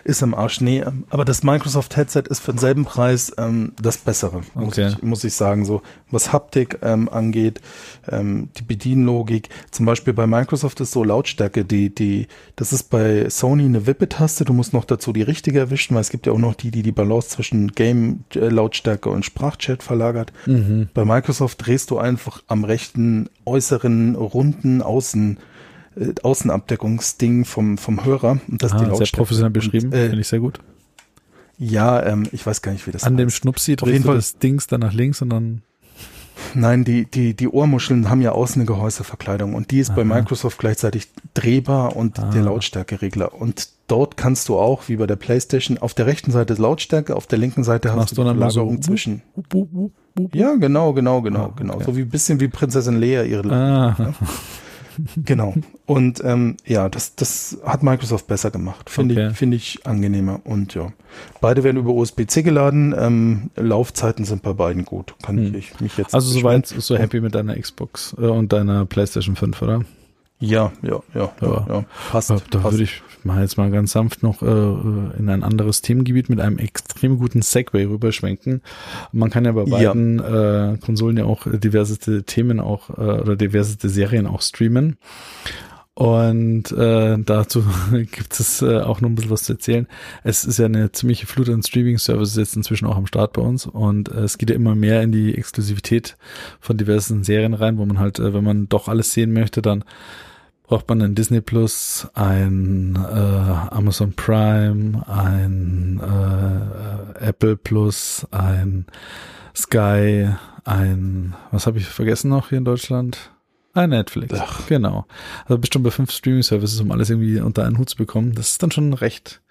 ist am Arsch. Nee, ähm, aber das Microsoft Headset ist für denselben Preis ähm, das Bessere, muss, Okay. ich, muss ich sagen. So was Haptik ähm, angeht, ähm, die Bedienlogik. Zum Beispiel bei Microsoft ist so Lautstärke, die, die, das ist bei Sony eine Wippe-Taste. Du musst noch dazu die richtige erwischen, weil es gibt ja auch noch die, die die Balance zwischen Game-Lautstärke und Sprachchat verlagert. Mhm. Bei Microsoft drehst du einfach am rechten äußeren runden Außen äh, Außenabdeckungsding vom vom Hörer und das ist die Ah, sehr professionell beschrieben, äh, finde ich sehr gut. ja, ähm, ich weiß gar nicht, wie das An dem heißt. Schnupsi Auf drehst du Fall- das Dings dann nach links und dann Nein, die die die Ohrmuscheln haben ja außen eine Gehäuseverkleidung und die ist bei Aha. Microsoft gleichzeitig drehbar und Ah. der Lautstärkeregler und dort kannst du auch wie bei der PlayStation auf der rechten Seite Lautstärke, auf der linken Seite hast Machst du dann mal so zwischen. Ja, genau, genau, genau, Ah, genau. okay. So wie bisschen wie Prinzessin Leia ihre Ah, *laughs* Genau. Und ähm, ja, das, das hat Microsoft besser gemacht. Finde Okay. ich, finde ich angenehmer. Und ja. Beide werden über USB-C geladen. Ähm, Laufzeiten sind bei beiden gut. Kann Hm. ich mich jetzt. also nicht soweit so happy mit deiner Xbox äh, und deiner PlayStation 5, oder? Ja, ja, ja, ja, Ja. ja. Passt. Da, passt. würde ich mal jetzt mal ganz sanft noch äh, in ein anderes Themengebiet mit einem extrem guten Segway rüberschwenken. Man kann ja bei Ja. beiden äh, Konsolen ja auch diverseste Themen auch äh, oder diverseste Serien auch streamen. Und äh, dazu *laughs* gibt es äh, auch noch ein bisschen was zu erzählen. Es ist ja eine ziemliche Flut an Streaming-Services jetzt inzwischen auch am Start bei uns und äh, es geht ja immer mehr in die Exklusivität von diversen Serien rein, wo man halt, äh, wenn man doch alles sehen möchte, dann braucht man ein Disney Plus, ein äh, Amazon Prime, ein äh, Apple Plus, ein Sky, ein, was habe ich vergessen noch hier in Deutschland? Ein Netflix. Ach. Genau. Also bestimmt bei fünf Streaming-Services, um alles irgendwie unter einen Hut zu bekommen. Das ist dann schon recht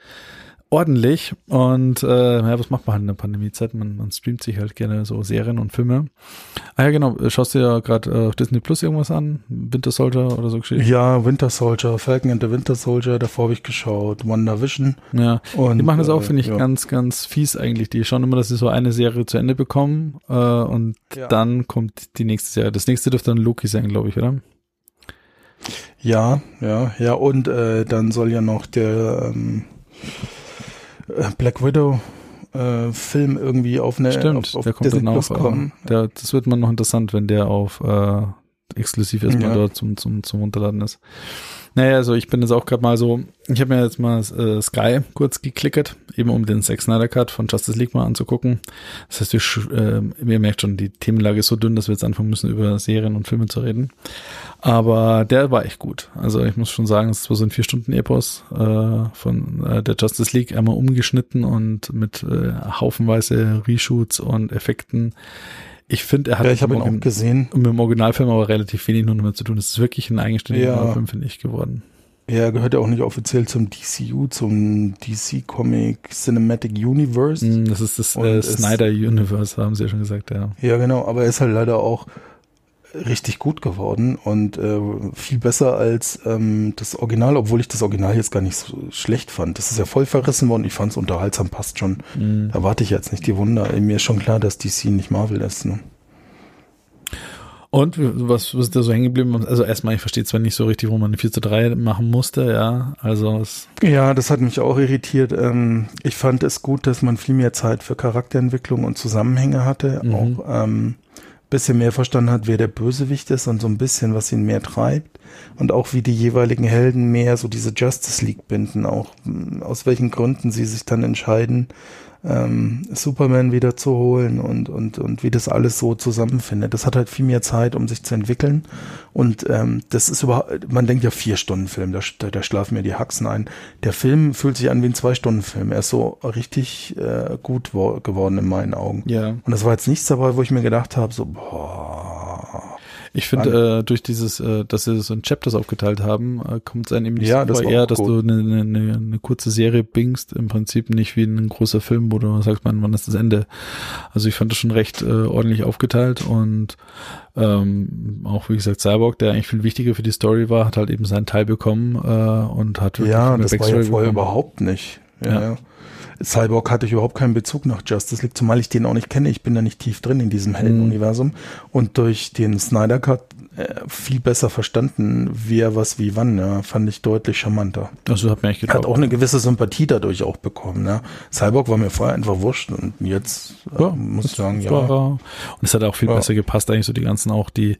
ordentlich. Und äh, ja, was macht man halt in der Pandemiezeit? Man, man streamt sich halt gerne so Serien und Filme. Ah ja, genau. Schaust du ja gerade äh, auf Disney Plus irgendwas an? Winter Soldier oder so Geschichten? Ja, Winter Soldier, Falcon and the Winter Soldier, davor habe ich geschaut, WandaVision. Ja. Und, Die machen das auch, äh, finde ich, ja. ganz, ganz fies eigentlich. Die schauen immer, dass sie so eine Serie zu Ende bekommen äh, und Ja. dann kommt die nächste Serie. Das nächste dürfte dann Loki sein, glaube ich, oder? Ja, ja, ja, und äh, dann soll ja noch der ähm, äh, Black Widow äh, Film irgendwie auf eine Stimmt, auf, auf der kommt Disney dann auch. kommen. Äh, der, das wird man noch interessant, wenn der auf äh, exklusiv erstmal Ja. dort zum, zum, zum Runterladen ist. Naja, also ich bin jetzt auch gerade mal so, ich habe mir jetzt mal äh, Sky kurz geklickert, eben um den Zack Snyder Cut von Justice League mal anzugucken. Das heißt, wir, äh, ihr merkt schon, die Themenlage ist so dünn, dass wir jetzt anfangen müssen, über Serien und Filme zu reden. Aber der war echt gut. Also ich muss schon sagen, es war so ein vier Stunden Epos äh, von äh, der Justice League einmal umgeschnitten und mit äh, haufenweise Reshoots und Effekten. Ich finde, er hat Ja, ich habe ihn mit dem- auch gesehen. mit dem Originalfilm aber relativ wenig nur mehr zu tun. Es ist wirklich ein eigenständiger Ja. Film, finde ich, geworden. Er gehört ja auch nicht offiziell zum DCU, zum DC Comic Cinematic Universe. Mm, Das ist das äh, Snyder Universe, haben sie ja schon gesagt, ja. Ja, genau, aber er ist halt leider auch richtig gut geworden und äh, viel besser als ähm, das Original, obwohl ich das Original jetzt gar nicht so schlecht fand. Das ist ja voll verrissen worden. Ich fand es unterhaltsam, passt schon. Mm. Da warte ich jetzt nicht die Wunder. Mir ist schon klar, dass DC nicht Marvel ist. Ne? Und was, was ist da so hängen geblieben? Also erstmal, ich verstehe zwar nicht so richtig, wo man eine 4 zu 3 machen musste, ja. Also es, Ja, das hat mich auch irritiert. Ähm, ich fand es gut, dass man viel mehr Zeit für Charakterentwicklung und Zusammenhänge hatte. Mhm. Auch ähm, bisschen mehr verstanden hat, wer der Bösewicht ist und so ein bisschen, was ihn mehr treibt. Und auch wie die jeweiligen Helden mehr so diese Justice League binden. Auch mh, aus welchen Gründen sie sich dann entscheiden, ähm, Superman wieder zu holen und, und, und wie das alles so zusammenfindet. Das hat halt viel mehr Zeit, um sich zu entwickeln. Und ähm, das ist überhaupt, man denkt ja vier Stunden Film, da, da, da schlafen mir die Haxen ein. Der Film fühlt sich an wie ein zwei Stunden Film. Er ist so richtig äh, gut wo- geworden in meinen Augen. ja. Und das war jetzt nichts dabei, wo ich mir gedacht habe, so, boah. Ich finde, äh, durch dieses, äh, dass sie so in Chapters aufgeteilt haben, äh, kommt es einem eben nicht Ja, so das eher, dass du eine, eine, eine, eine kurze Serie bingst, im Prinzip nicht wie ein großer Film, wo du sagst, man, wann ist das Ende? Also ich fand das schon recht äh, ordentlich aufgeteilt und ähm, auch wie gesagt, Cyborg, der eigentlich viel wichtiger für die Story war, hat halt eben seinen Teil bekommen äh, und hat wirklich Ja, das war ja Backstory vorher bekommen. überhaupt nicht. Ja, Ja. ja. Cyborg hatte ich überhaupt keinen Bezug nach Justice League, zumal ich den auch nicht kenne. Ich bin da nicht tief drin in diesem Heldenuniversum und durch den Snyder Cut viel besser verstanden, wer was wie wann. Ja, fand ich deutlich charmanter. Also hat mir echt Hat getaugt. auch eine gewisse Sympathie dadurch auch bekommen. Ja. Cyborg war mir vorher einfach wurscht und jetzt äh, Ja, muss ich das sagen, ja. Und es hat auch viel Ja. besser gepasst, eigentlich so die ganzen, auch die,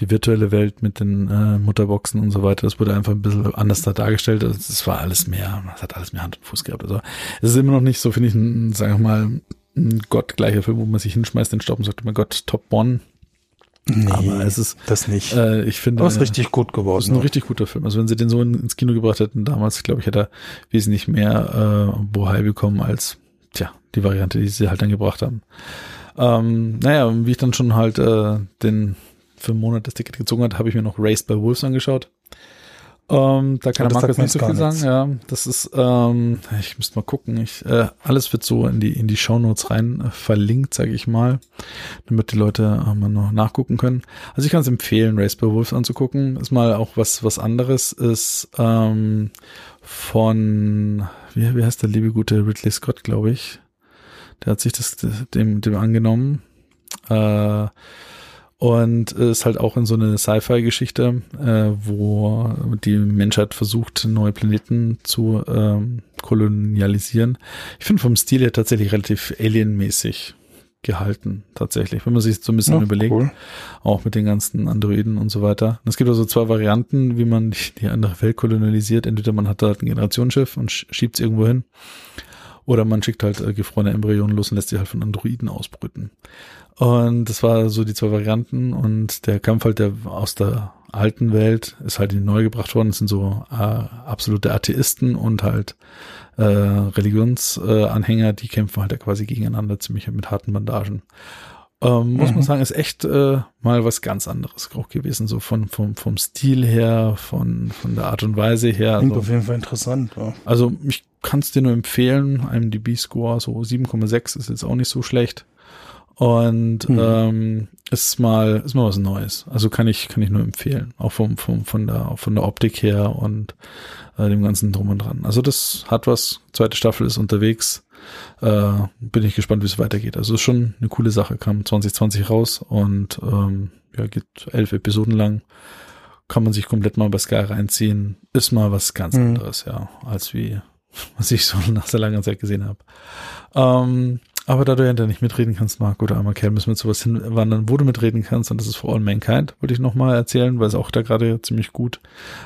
die virtuelle Welt mit den äh, Mutterboxen und so weiter. Das wurde einfach ein bisschen anders da dargestellt. Also Es war alles mehr, es hat alles mehr Hand und Fuß gehabt. Also es ist immer noch nicht so, finde ich, ein, sagen wir mal, ein gottgleicher Film, wo man sich hinschmeißt, den Stopp und sagt, mein Gott, Top One. Nee, Aber es ist, das nicht. äh, ich finde, Aber ist richtig gut geworden. ist ein richtig guter Film. Also wenn sie den so in, ins Kino gebracht hätten, damals, glaube ich, hätte er wesentlich mehr äh, Bohai bekommen als, tja, die Variante, die sie halt dann gebracht haben. Ähm, naja, wie ich dann schon halt äh, den für einen Monat das Ticket gezogen hat, habe ich mir noch Race by Wolves angeschaut. Ähm, da kann der das Markus nicht so viel gar sagen. Ja, das ist, ähm, ich müsste mal gucken. Ich, äh, alles wird so in die in die Shownotes rein äh, verlinkt, sage ich mal, damit die Leute äh, mal noch nachgucken können. Also ich kann es empfehlen, Race by Wolves anzugucken. Ist mal auch was was anderes. Ist ähm, von wie, wie heißt der liebe gute Ridley Scott, glaube ich. Der hat sich das dem dem angenommen. Äh, und ist halt auch in so eine Sci-Fi-Geschichte, äh, wo die Menschheit versucht, neue Planeten zu ähm, kolonialisieren. Ich finde vom Stil her tatsächlich relativ alienmäßig gehalten, tatsächlich, wenn man sich so ein bisschen Ja, überlegt, cool. auch mit den ganzen Androiden und so weiter. Und es gibt also zwei Varianten, wie man die, die andere Welt kolonialisiert. Entweder man hat da halt ein Generationsschiff und sch- schiebt es irgendwo hin, oder man schickt halt äh, gefrorene Embryonen los und lässt sie halt von Androiden ausbrüten. Und das war so die zwei Varianten und der Kampf halt der aus der alten Welt ist halt in die neue gebracht worden. Das sind so äh, absolute Atheisten und halt äh, Religionsanhänger, Anhänger, die kämpfen halt da quasi gegeneinander ziemlich mit harten Bandagen. Ähm, muss Mhm. man sagen, ist echt äh, mal was ganz anderes auch gewesen, so von vom vom Stil her, von von der Art und Weise her. Klingt Also, auf jeden Fall interessant. Ja. also ich kann es dir nur empfehlen. IMDb-Score so 7,6 ist jetzt auch nicht so schlecht. Und Mhm. ähm, ist mal ist mal was Neues. Also kann ich kann ich nur empfehlen, auch vom, vom von der von der Optik her und äh, dem ganzen drum und dran. Also das hat was. Zweite Staffel ist unterwegs. Äh, bin ich gespannt, wie es weitergeht. Also ist schon eine coole Sache. Kam 2020 raus und ähm, ja geht elf Episoden lang. Kann man sich komplett mal bei Sky reinziehen. Ist mal was ganz Mhm. anderes, ja, als wie *laughs* was ich so nach sehr langer Zeit gesehen habe. Ähm, aber da du ja da nicht mitreden kannst, Marc, oder einmal Kerl, müssen wir zu was hinwandern, wo du mitreden kannst, und das ist For All Mankind, wollte ich nochmal erzählen, weil es auch da gerade ziemlich gut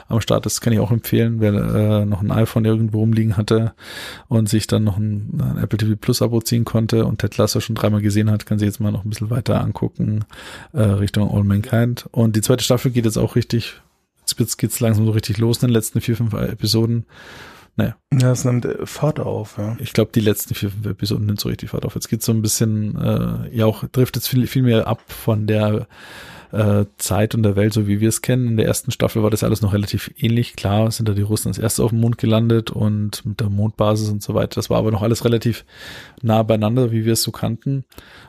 am Start ist, kann ich auch empfehlen, wer äh, noch ein iPhone irgendwo rumliegen hatte und sich dann noch ein, ein Apple TV Plus Abo ziehen konnte und Ted Lasso schon dreimal gesehen hat, kann sich jetzt mal noch ein bisschen weiter angucken, äh, Richtung All Mankind. Und die zweite Staffel geht jetzt auch richtig, jetzt geht's langsam so richtig los in den letzten vier, fünf Episoden. Naja, Ja, es nimmt äh, Fahrt auf, ja. ich glaube, die letzten vier, fünf Episoden nimmt so richtig Fahrt auf. Jetzt geht's so ein bisschen, äh, ja auch, trifft jetzt viel, viel mehr ab von der äh, Zeit und der Welt, so wie wir es kennen. In der ersten Staffel war das alles noch relativ ähnlich. Klar sind da die Russen als erstes auf dem Mond gelandet und mit der Mondbasis und so weiter. Das war aber noch alles relativ nah beieinander, wie wir es so kannten.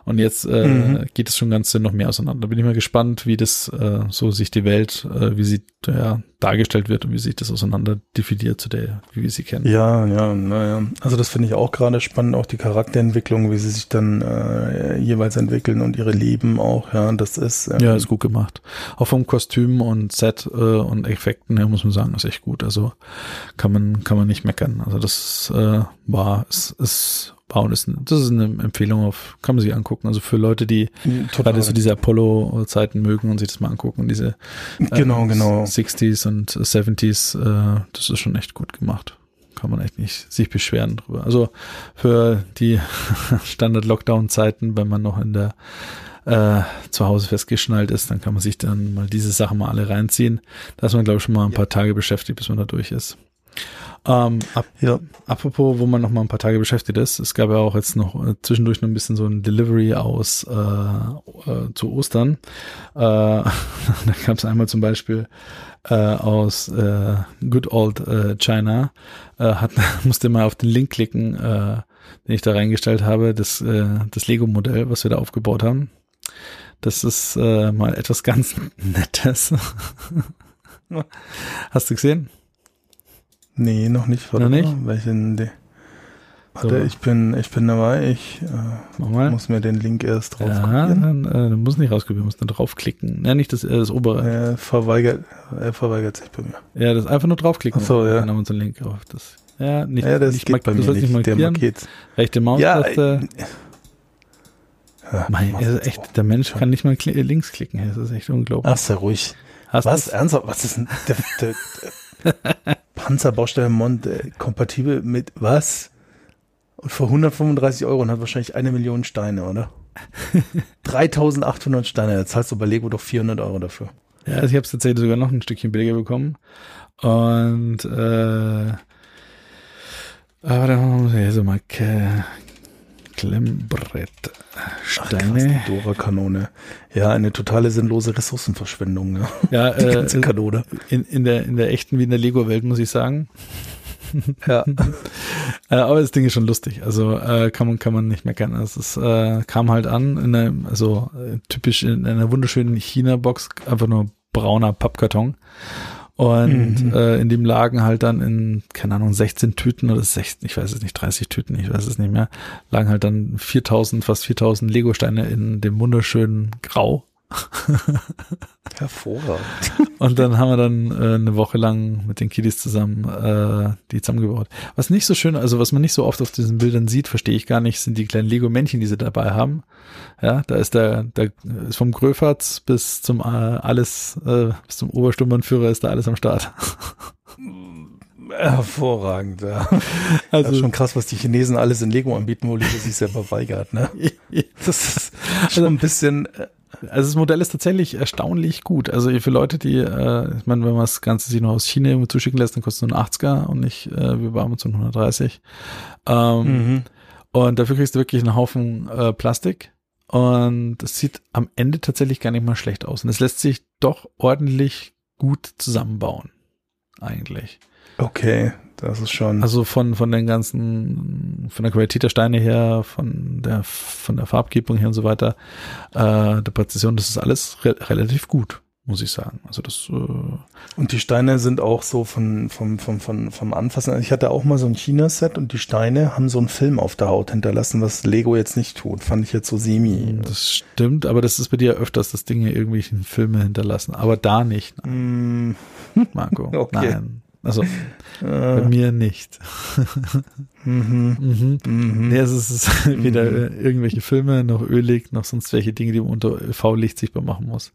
Und jetzt äh, Mhm. geht es schon ganz noch mehr auseinander. Bin ich mal gespannt, wie das äh, so sich die Welt, äh, wie sie ja, dargestellt wird und wie sich das auseinander definiert zu der, wie wir sie kennen. Ja, ja, naja. Also das finde ich auch gerade spannend, auch die Charakterentwicklung, wie sie sich dann äh, jeweils entwickeln und ihre Leben auch, ja, das ist ähm, Ja, ist gut gemacht. Auch vom Kostüm und Set äh, und Effekten her muss man sagen, ist echt gut. Also kann man kann man nicht meckern. Also das äh, war es ist war und ist das ist eine Empfehlung auf kann man sich angucken. Also für Leute, die total. gerade so diese Apollo-Zeiten mögen und sich das mal angucken diese genau, äh, genau. 60s und 70s, äh, das ist schon echt gut gemacht. Kann man echt nicht sich beschweren drüber. Also für die *laughs* Standard-Lockdown-Zeiten, wenn man noch in der äh, zu Hause festgeschnallt ist, dann kann man sich dann mal diese Sachen mal alle reinziehen. Da ist man, glaube ich, schon mal ein paar Tage beschäftigt, bis man da durch ist. Ähm, ab, Ja. apropos, wo man noch mal ein paar Tage beschäftigt ist, es gab ja auch jetzt noch äh, zwischendurch noch ein bisschen so ein Delivery aus äh, äh, zu Ostern. Äh, *laughs* da gab es einmal zum Beispiel äh, aus äh, Good Old China, hat, *laughs* musste mal auf den Link klicken, den ich da reingestellt habe, das, das Lego-Modell, was wir da aufgebaut haben. Das ist mal etwas *laughs* ganz Nettes. Hast du gesehen? Nee, noch nicht. Noch nicht? Welchen, So. Warte, ich bin, ich bin dabei. Ich äh, muss mir den Link erst drauf Ja, dann, äh, du musst nicht rauskopieren, du musst dann draufklicken. Ja, nicht das, äh, das obere. Er verweigert, er verweigert sich bei mir. Ja, das einfach nur draufklicken. Ach so, ja. Dann haben wir unseren Link auf. Das, ja, nicht, ja, das nicht geht bei mir sollst nicht. Der markiert. Rechte Ja, Maustaste. äh, ja, mein, das ist echt, so. der Mensch kann nicht mal kli äh, links klicken. Das ist echt unglaublich. Ach, sei ruhig. Hast Was? Ernsthaft? Was ist denn der, der, der *laughs* Panzerbaustelle Mont äh, kompatibel mit was? Und für 135 Euro und hat wahrscheinlich eine Million Steine, oder? 3800 Steine. Da zahlst du bei Lego doch 400 Euro dafür. Ja, also ich habe es tatsächlich sogar noch ein Stückchen billiger bekommen. Und äh, aber dann muss ich hier so mal Klemmbrett Steine. Die Dora-Kanone. Ja, eine totale sinnlose Ressourcenverschwendung. Ne? *laughs* ja, Die äh, ganze Kanone. in, in der in der echten wie in der Lego-Welt muss ich sagen. *laughs* Ja. *laughs* Äh, aber das Ding ist schon lustig. Also äh, kann man kann man nicht meckern. Es ist, äh, kam halt an in einem, also äh, typisch in einer wunderschönen China-Box, einfach nur brauner Pappkarton. Und Mhm. äh, in dem lagen halt dann in, keine Ahnung, 16 Tüten oder 16, ich weiß es nicht, 30 Tüten, ich weiß es nicht mehr, lagen halt dann 4000, fast 4000 Lego-Steine in dem wunderschönen Grau. *laughs* Hervorragend. Und dann haben wir dann äh, eine Woche lang mit den Kiddies zusammen äh, die zusammengebaut. Was nicht so schön, also was man nicht so oft auf diesen Bildern sieht, verstehe ich gar nicht, sind die kleinen Lego-Männchen, die sie dabei haben. Ja, da ist der, der ist vom Gröfatz bis zum äh, alles, äh, bis zum Obersturmbannführer ist da alles am Start. Hervorragend, ja. *laughs* Also Also schon krass, was die Chinesen alles in Lego anbieten, wo Lego sich selber weigert, ne? *laughs* Das ist schon ein bisschen, äh, Also das Modell ist tatsächlich erstaunlich gut. Also für Leute, die, äh, ich meine, wenn man das Ganze sich noch aus China irgendwie zuschicken lässt, dann kostet es nur ein 80er und nicht äh, wie bei Amazon 130. Ähm, mhm. Und dafür kriegst du wirklich einen Haufen äh, Plastik. Und es sieht am Ende tatsächlich gar nicht mal schlecht aus. Und es lässt sich doch ordentlich gut zusammenbauen. Eigentlich. okay, das ist schon, Also von, von den ganzen, von der Qualität der Steine her, von der, von der Farbgebung her und so weiter, äh, der Präzision, das ist alles re relativ gut, muss ich sagen. Also das, äh, und die Steine sind auch so von, vom, vom, vom, vom Anfassen. Also Ich hatte auch mal so ein China-Set und die Steine haben so einen Film auf der Haut hinterlassen, was Lego jetzt nicht tut. Fand ich jetzt so semi. das stimmt, aber das ist bei dir öfters, dass Dinge irgendwelchen Filme hinterlassen. Aber da nicht, Mm, Marco. *laughs* Okay. Nein. Also bei äh, mir nicht. mhm, Mhm. mhm. Nee, es ist *laughs* weder äh, irgendwelche Filme, noch ölig, noch sonst welche Dinge, die man unter UV-Licht sichtbar machen muss.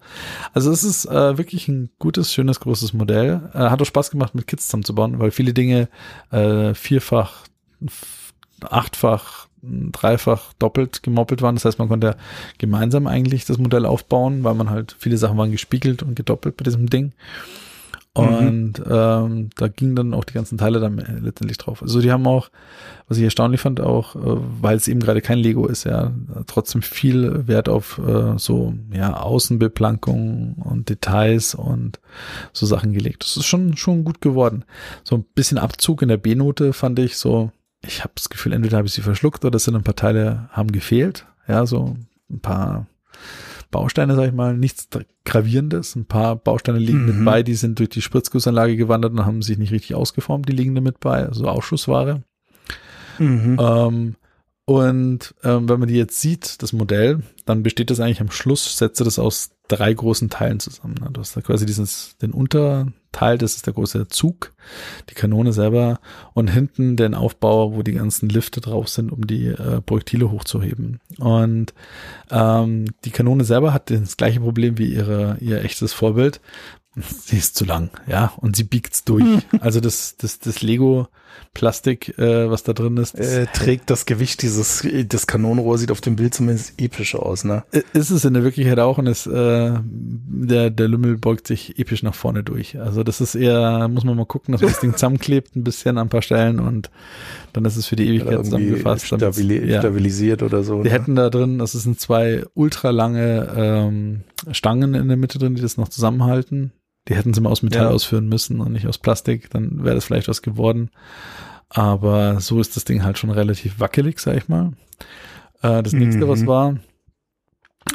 Also es ist äh, wirklich ein gutes, schönes, großes Modell. Äh, hat auch Spaß gemacht, mit Kids zusammenzubauen, weil viele Dinge äh, vierfach, achtfach, dreifach, doppelt gemoppelt waren. Das heißt, man konnte gemeinsam eigentlich das Modell aufbauen, weil man halt, viele Sachen waren gespiegelt und gedoppelt bei diesem Ding. Und ähm, da gingen dann auch die ganzen Teile dann letztendlich drauf. Also die haben auch, was ich erstaunlich fand, auch, äh, weil es eben gerade kein Lego ist, ja, trotzdem viel Wert auf äh, so ja Außenbeplankung und Details und so Sachen gelegt. Das ist schon schon gut geworden. So ein bisschen Abzug in der B-Note fand ich so. Ich habe das Gefühl, entweder habe ich sie verschluckt oder es sind ein paar Teile haben gefehlt. Ja, so ein paar Bausteine, sag ich mal, nichts gravierendes. Ein paar Bausteine liegen Mhm. mit bei, die sind durch die Spritzgussanlage gewandert und haben sich nicht richtig ausgeformt, die liegen da mit bei, also Ausschussware. Mhm. Ähm, und ähm, wenn man die jetzt sieht, das Modell, dann besteht das eigentlich am Schluss, setze das aus drei großen Teilen zusammen. ne? Du hast da quasi dieses, den Unterteil, das ist der große Zug, die Kanone selber und hinten den Aufbau, wo die ganzen Lifte drauf sind, um die äh, Projektile hochzuheben. Und ähm, die Kanone selber hat das gleiche Problem wie ihre, ihr echtes Vorbild. *laughs* sie ist zu lang, ja, und sie biegt's durch. *laughs* Also das, das, das Lego Plastik, äh, was da drin ist, äh, trägt das Gewicht dieses, das Kanonenrohr sieht auf dem Bild zumindest episch aus, ne? Ist es in der Wirklichkeit auch und es, äh, der, der Lümmel beugt sich episch nach vorne durch. Also das ist eher, muss man mal gucken, dass man das Ding *laughs* zusammenklebt, ein bisschen an ein paar Stellen und dann ist es für die Ewigkeit zusammengefasst. Stabili ja. Stabilisiert oder so. Die ne? hätten da drin, das sind zwei ultralange ähm, Stangen in der Mitte drin, die das noch zusammenhalten. Die hätten sie mal aus Metall ja. ausführen müssen und nicht aus Plastik, dann wäre das vielleicht was geworden. Aber so ist das Ding halt schon relativ wackelig, sag ich mal. Äh, das nächste, mhm. was war,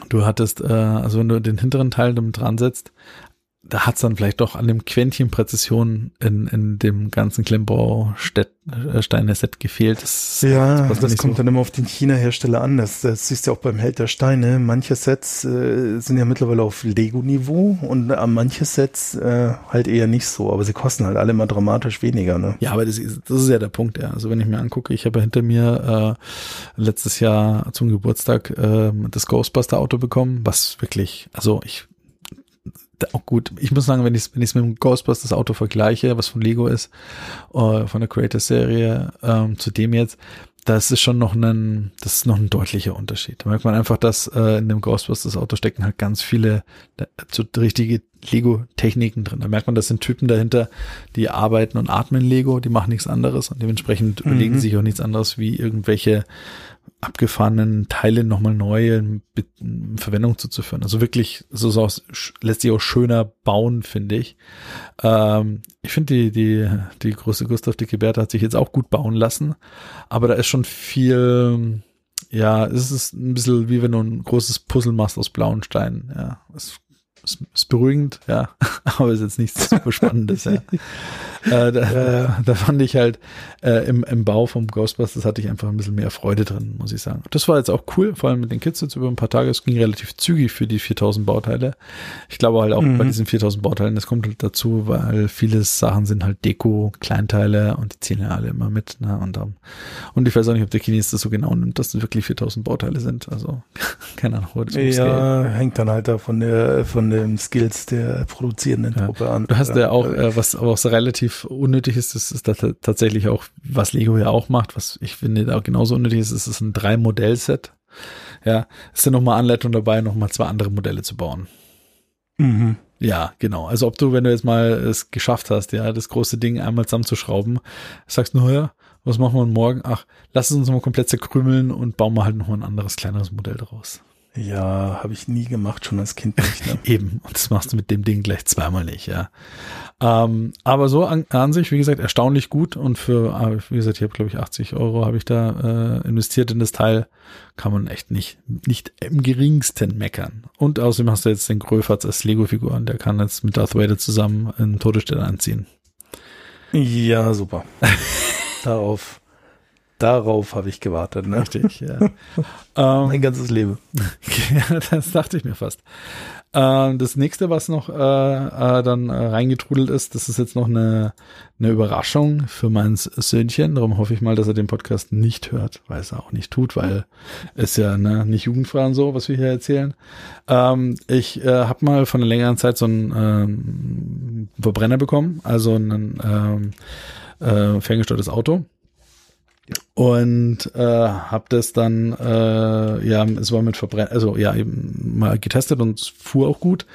du hattest, äh, also wenn du den hinteren Teil damit dran setzt, da hat's dann vielleicht doch an dem Quäntchen Präzision in, in dem ganzen Klemmbausteine-Set gefehlt. Das, ja, das, das kommt so. dann immer auf den China-Hersteller an. Das, das siehst du ja auch beim Held der Steine. Manche Sets äh, sind ja mittlerweile auf Lego-Niveau und äh, manche Sets äh, halt eher nicht so. Aber sie kosten halt alle immer dramatisch weniger. Ne? Ja, aber das ist, das ist ja der Punkt. Ja. Also wenn ich mir angucke, ich habe ja hinter mir äh, letztes Jahr zum Geburtstag äh, das Ghostbuster-Auto bekommen, was wirklich, also ich auch gut. Ich muss sagen, wenn ich es wenn ich's mit dem Ghostbusters Auto vergleiche, was von Lego ist, uh, von der Creator Serie, ähm, zu dem jetzt, das ist schon noch ein, das ist noch ein deutlicher Unterschied. Da merkt man einfach, dass äh, in dem Ghostbusters Auto stecken halt ganz viele äh, so richtige Lego-Techniken drin. Da merkt man, das sind Typen dahinter, die arbeiten und atmen Lego, die machen nichts anderes und dementsprechend mhm. überlegen sich auch nichts anderes wie irgendwelche abgefahrenen Teile nochmal neu in, in Verwendung zuzuführen. Also wirklich, so, so lässt sich auch schöner bauen, finde ich. Ähm, ich finde, die, die, die große Gustav Dicke Bertha hat sich jetzt auch gut bauen lassen, aber da ist schon viel, ja, es ist ein bisschen wie wenn du ein großes Puzzle machst aus blauen Steinen. Ja, es ist, ist beruhigend, ja, *laughs* aber ist jetzt nichts super Spannendes, ja. *laughs* äh, da, ja. da fand ich halt äh, im, im Bau vom Ghostbusters hatte ich einfach ein bisschen mehr Freude drin, muss ich sagen. Das war jetzt auch cool, vor allem mit den Kids jetzt über ein paar Tage. Es ging relativ zügig für die 4000 Bauteile. Ich glaube halt auch mhm. bei diesen 4000 Bauteilen, das kommt halt dazu, weil viele Sachen sind halt Deko, Kleinteile und die ziehen ja alle immer mit. Ne? Und, um, und ich weiß auch nicht, ob der Chines das so genau nimmt, dass das wirklich 4000 Bauteile sind. Also *laughs* keine Ahnung. Wo das ja, hängt dann halt da von der von den Skills der produzierenden ja. Truppe an. Du hast ja auch, äh, was aber auch so relativ unnötig ist, das ist da tatsächlich auch, was Lego ja auch macht, was ich finde auch genauso unnötig ist, ist es ein drei Modell-Set. Ja, ist da nochmal Anleitung dabei, nochmal zwei andere Modelle zu bauen. Mhm. Ja, genau. Also ob du, wenn du jetzt mal es geschafft hast, ja, das große Ding einmal zusammenzuschrauben, sagst, naja, was machen wir morgen? Ach, lass es uns mal komplett zerkrümeln und bauen wir halt noch mal ein anderes, kleineres Modell draus. Ja, habe ich nie gemacht, schon als Kind nicht. Ne? *laughs* Eben, und das machst du mit dem Ding gleich zweimal nicht, ja. Ähm, aber so an, an, sich, wie gesagt, erstaunlich gut und für, ah, wie gesagt, ich habe glaube ich 80 Euro habe ich da äh, investiert in das Teil, kann man echt nicht, nicht im geringsten meckern. Und außerdem hast du jetzt den Gröfatz als Lego-Figur und der kann jetzt mit Darth Vader zusammen in Todesstelle anziehen. Ja, super. *laughs* Darauf Darauf habe ich gewartet, ne? Richtig, ja. *laughs* ähm, mein ganzes Leben. *laughs* das dachte ich mir fast. Ähm, das nächste, was noch äh, äh, dann äh, reingetrudelt ist, das ist jetzt noch eine, eine Überraschung für mein Söhnchen. Darum hoffe ich mal, dass er den Podcast nicht hört, weil es er auch nicht tut, weil es ja ne, nicht jugendfrei und so, was wir hier erzählen. Ähm, ich äh, habe mal von einer längeren Zeit so einen ähm, Verbrenner bekommen, also ein ähm, äh, ferngesteuertes Auto und äh, habe das dann äh, ja es war mit Verbrenner also ja eben mal getestet und es fuhr auch gut.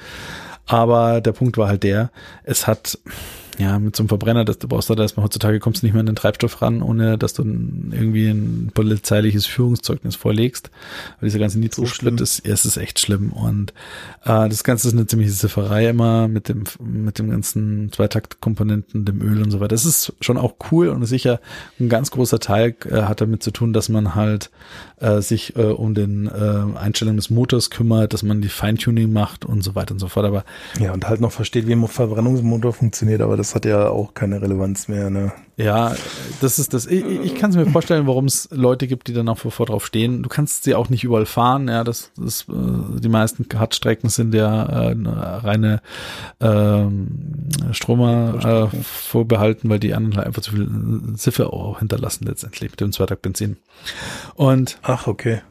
Aber der Punkt war halt der es hat ja, mit so einem Verbrenner, das du brauchst da erstmal heutzutage kommst du nicht mehr an den Treibstoff ran, ohne dass du irgendwie ein polizeiliches Führungszeugnis vorlegst. Weil dieser ganze Nitro-Split ist, es ist echt schlimm. Und äh, das Ganze ist eine ziemliche Zifferei immer mit dem, mit dem ganzen Zweitaktkomponenten, dem Öl und so weiter. Das ist schon auch cool und sicher ein ganz großer Teil äh, hat damit zu tun, dass man halt äh, sich äh, um den äh, Einstellungen des Motors kümmert, dass man die Feintuning macht und so weiter und so fort. Aber ja, und halt noch versteht, wie ein Verbrennungsmotor funktioniert, aber das hat ja auch keine Relevanz mehr, ne? Ja, das ist das. Ich, ich kann es mir vorstellen, warum es Leute gibt, die dann auch sofort drauf stehen. Du kannst sie auch nicht überall fahren. Ja, das, das äh, die meisten Hartstrecken sind ja äh, reine ähm, Stromer äh, vorbehalten, weil die anderen halt einfach zu viel Ziffer auch hinterlassen letztendlich mit dem Zweitaktbenzin. Und ach okay.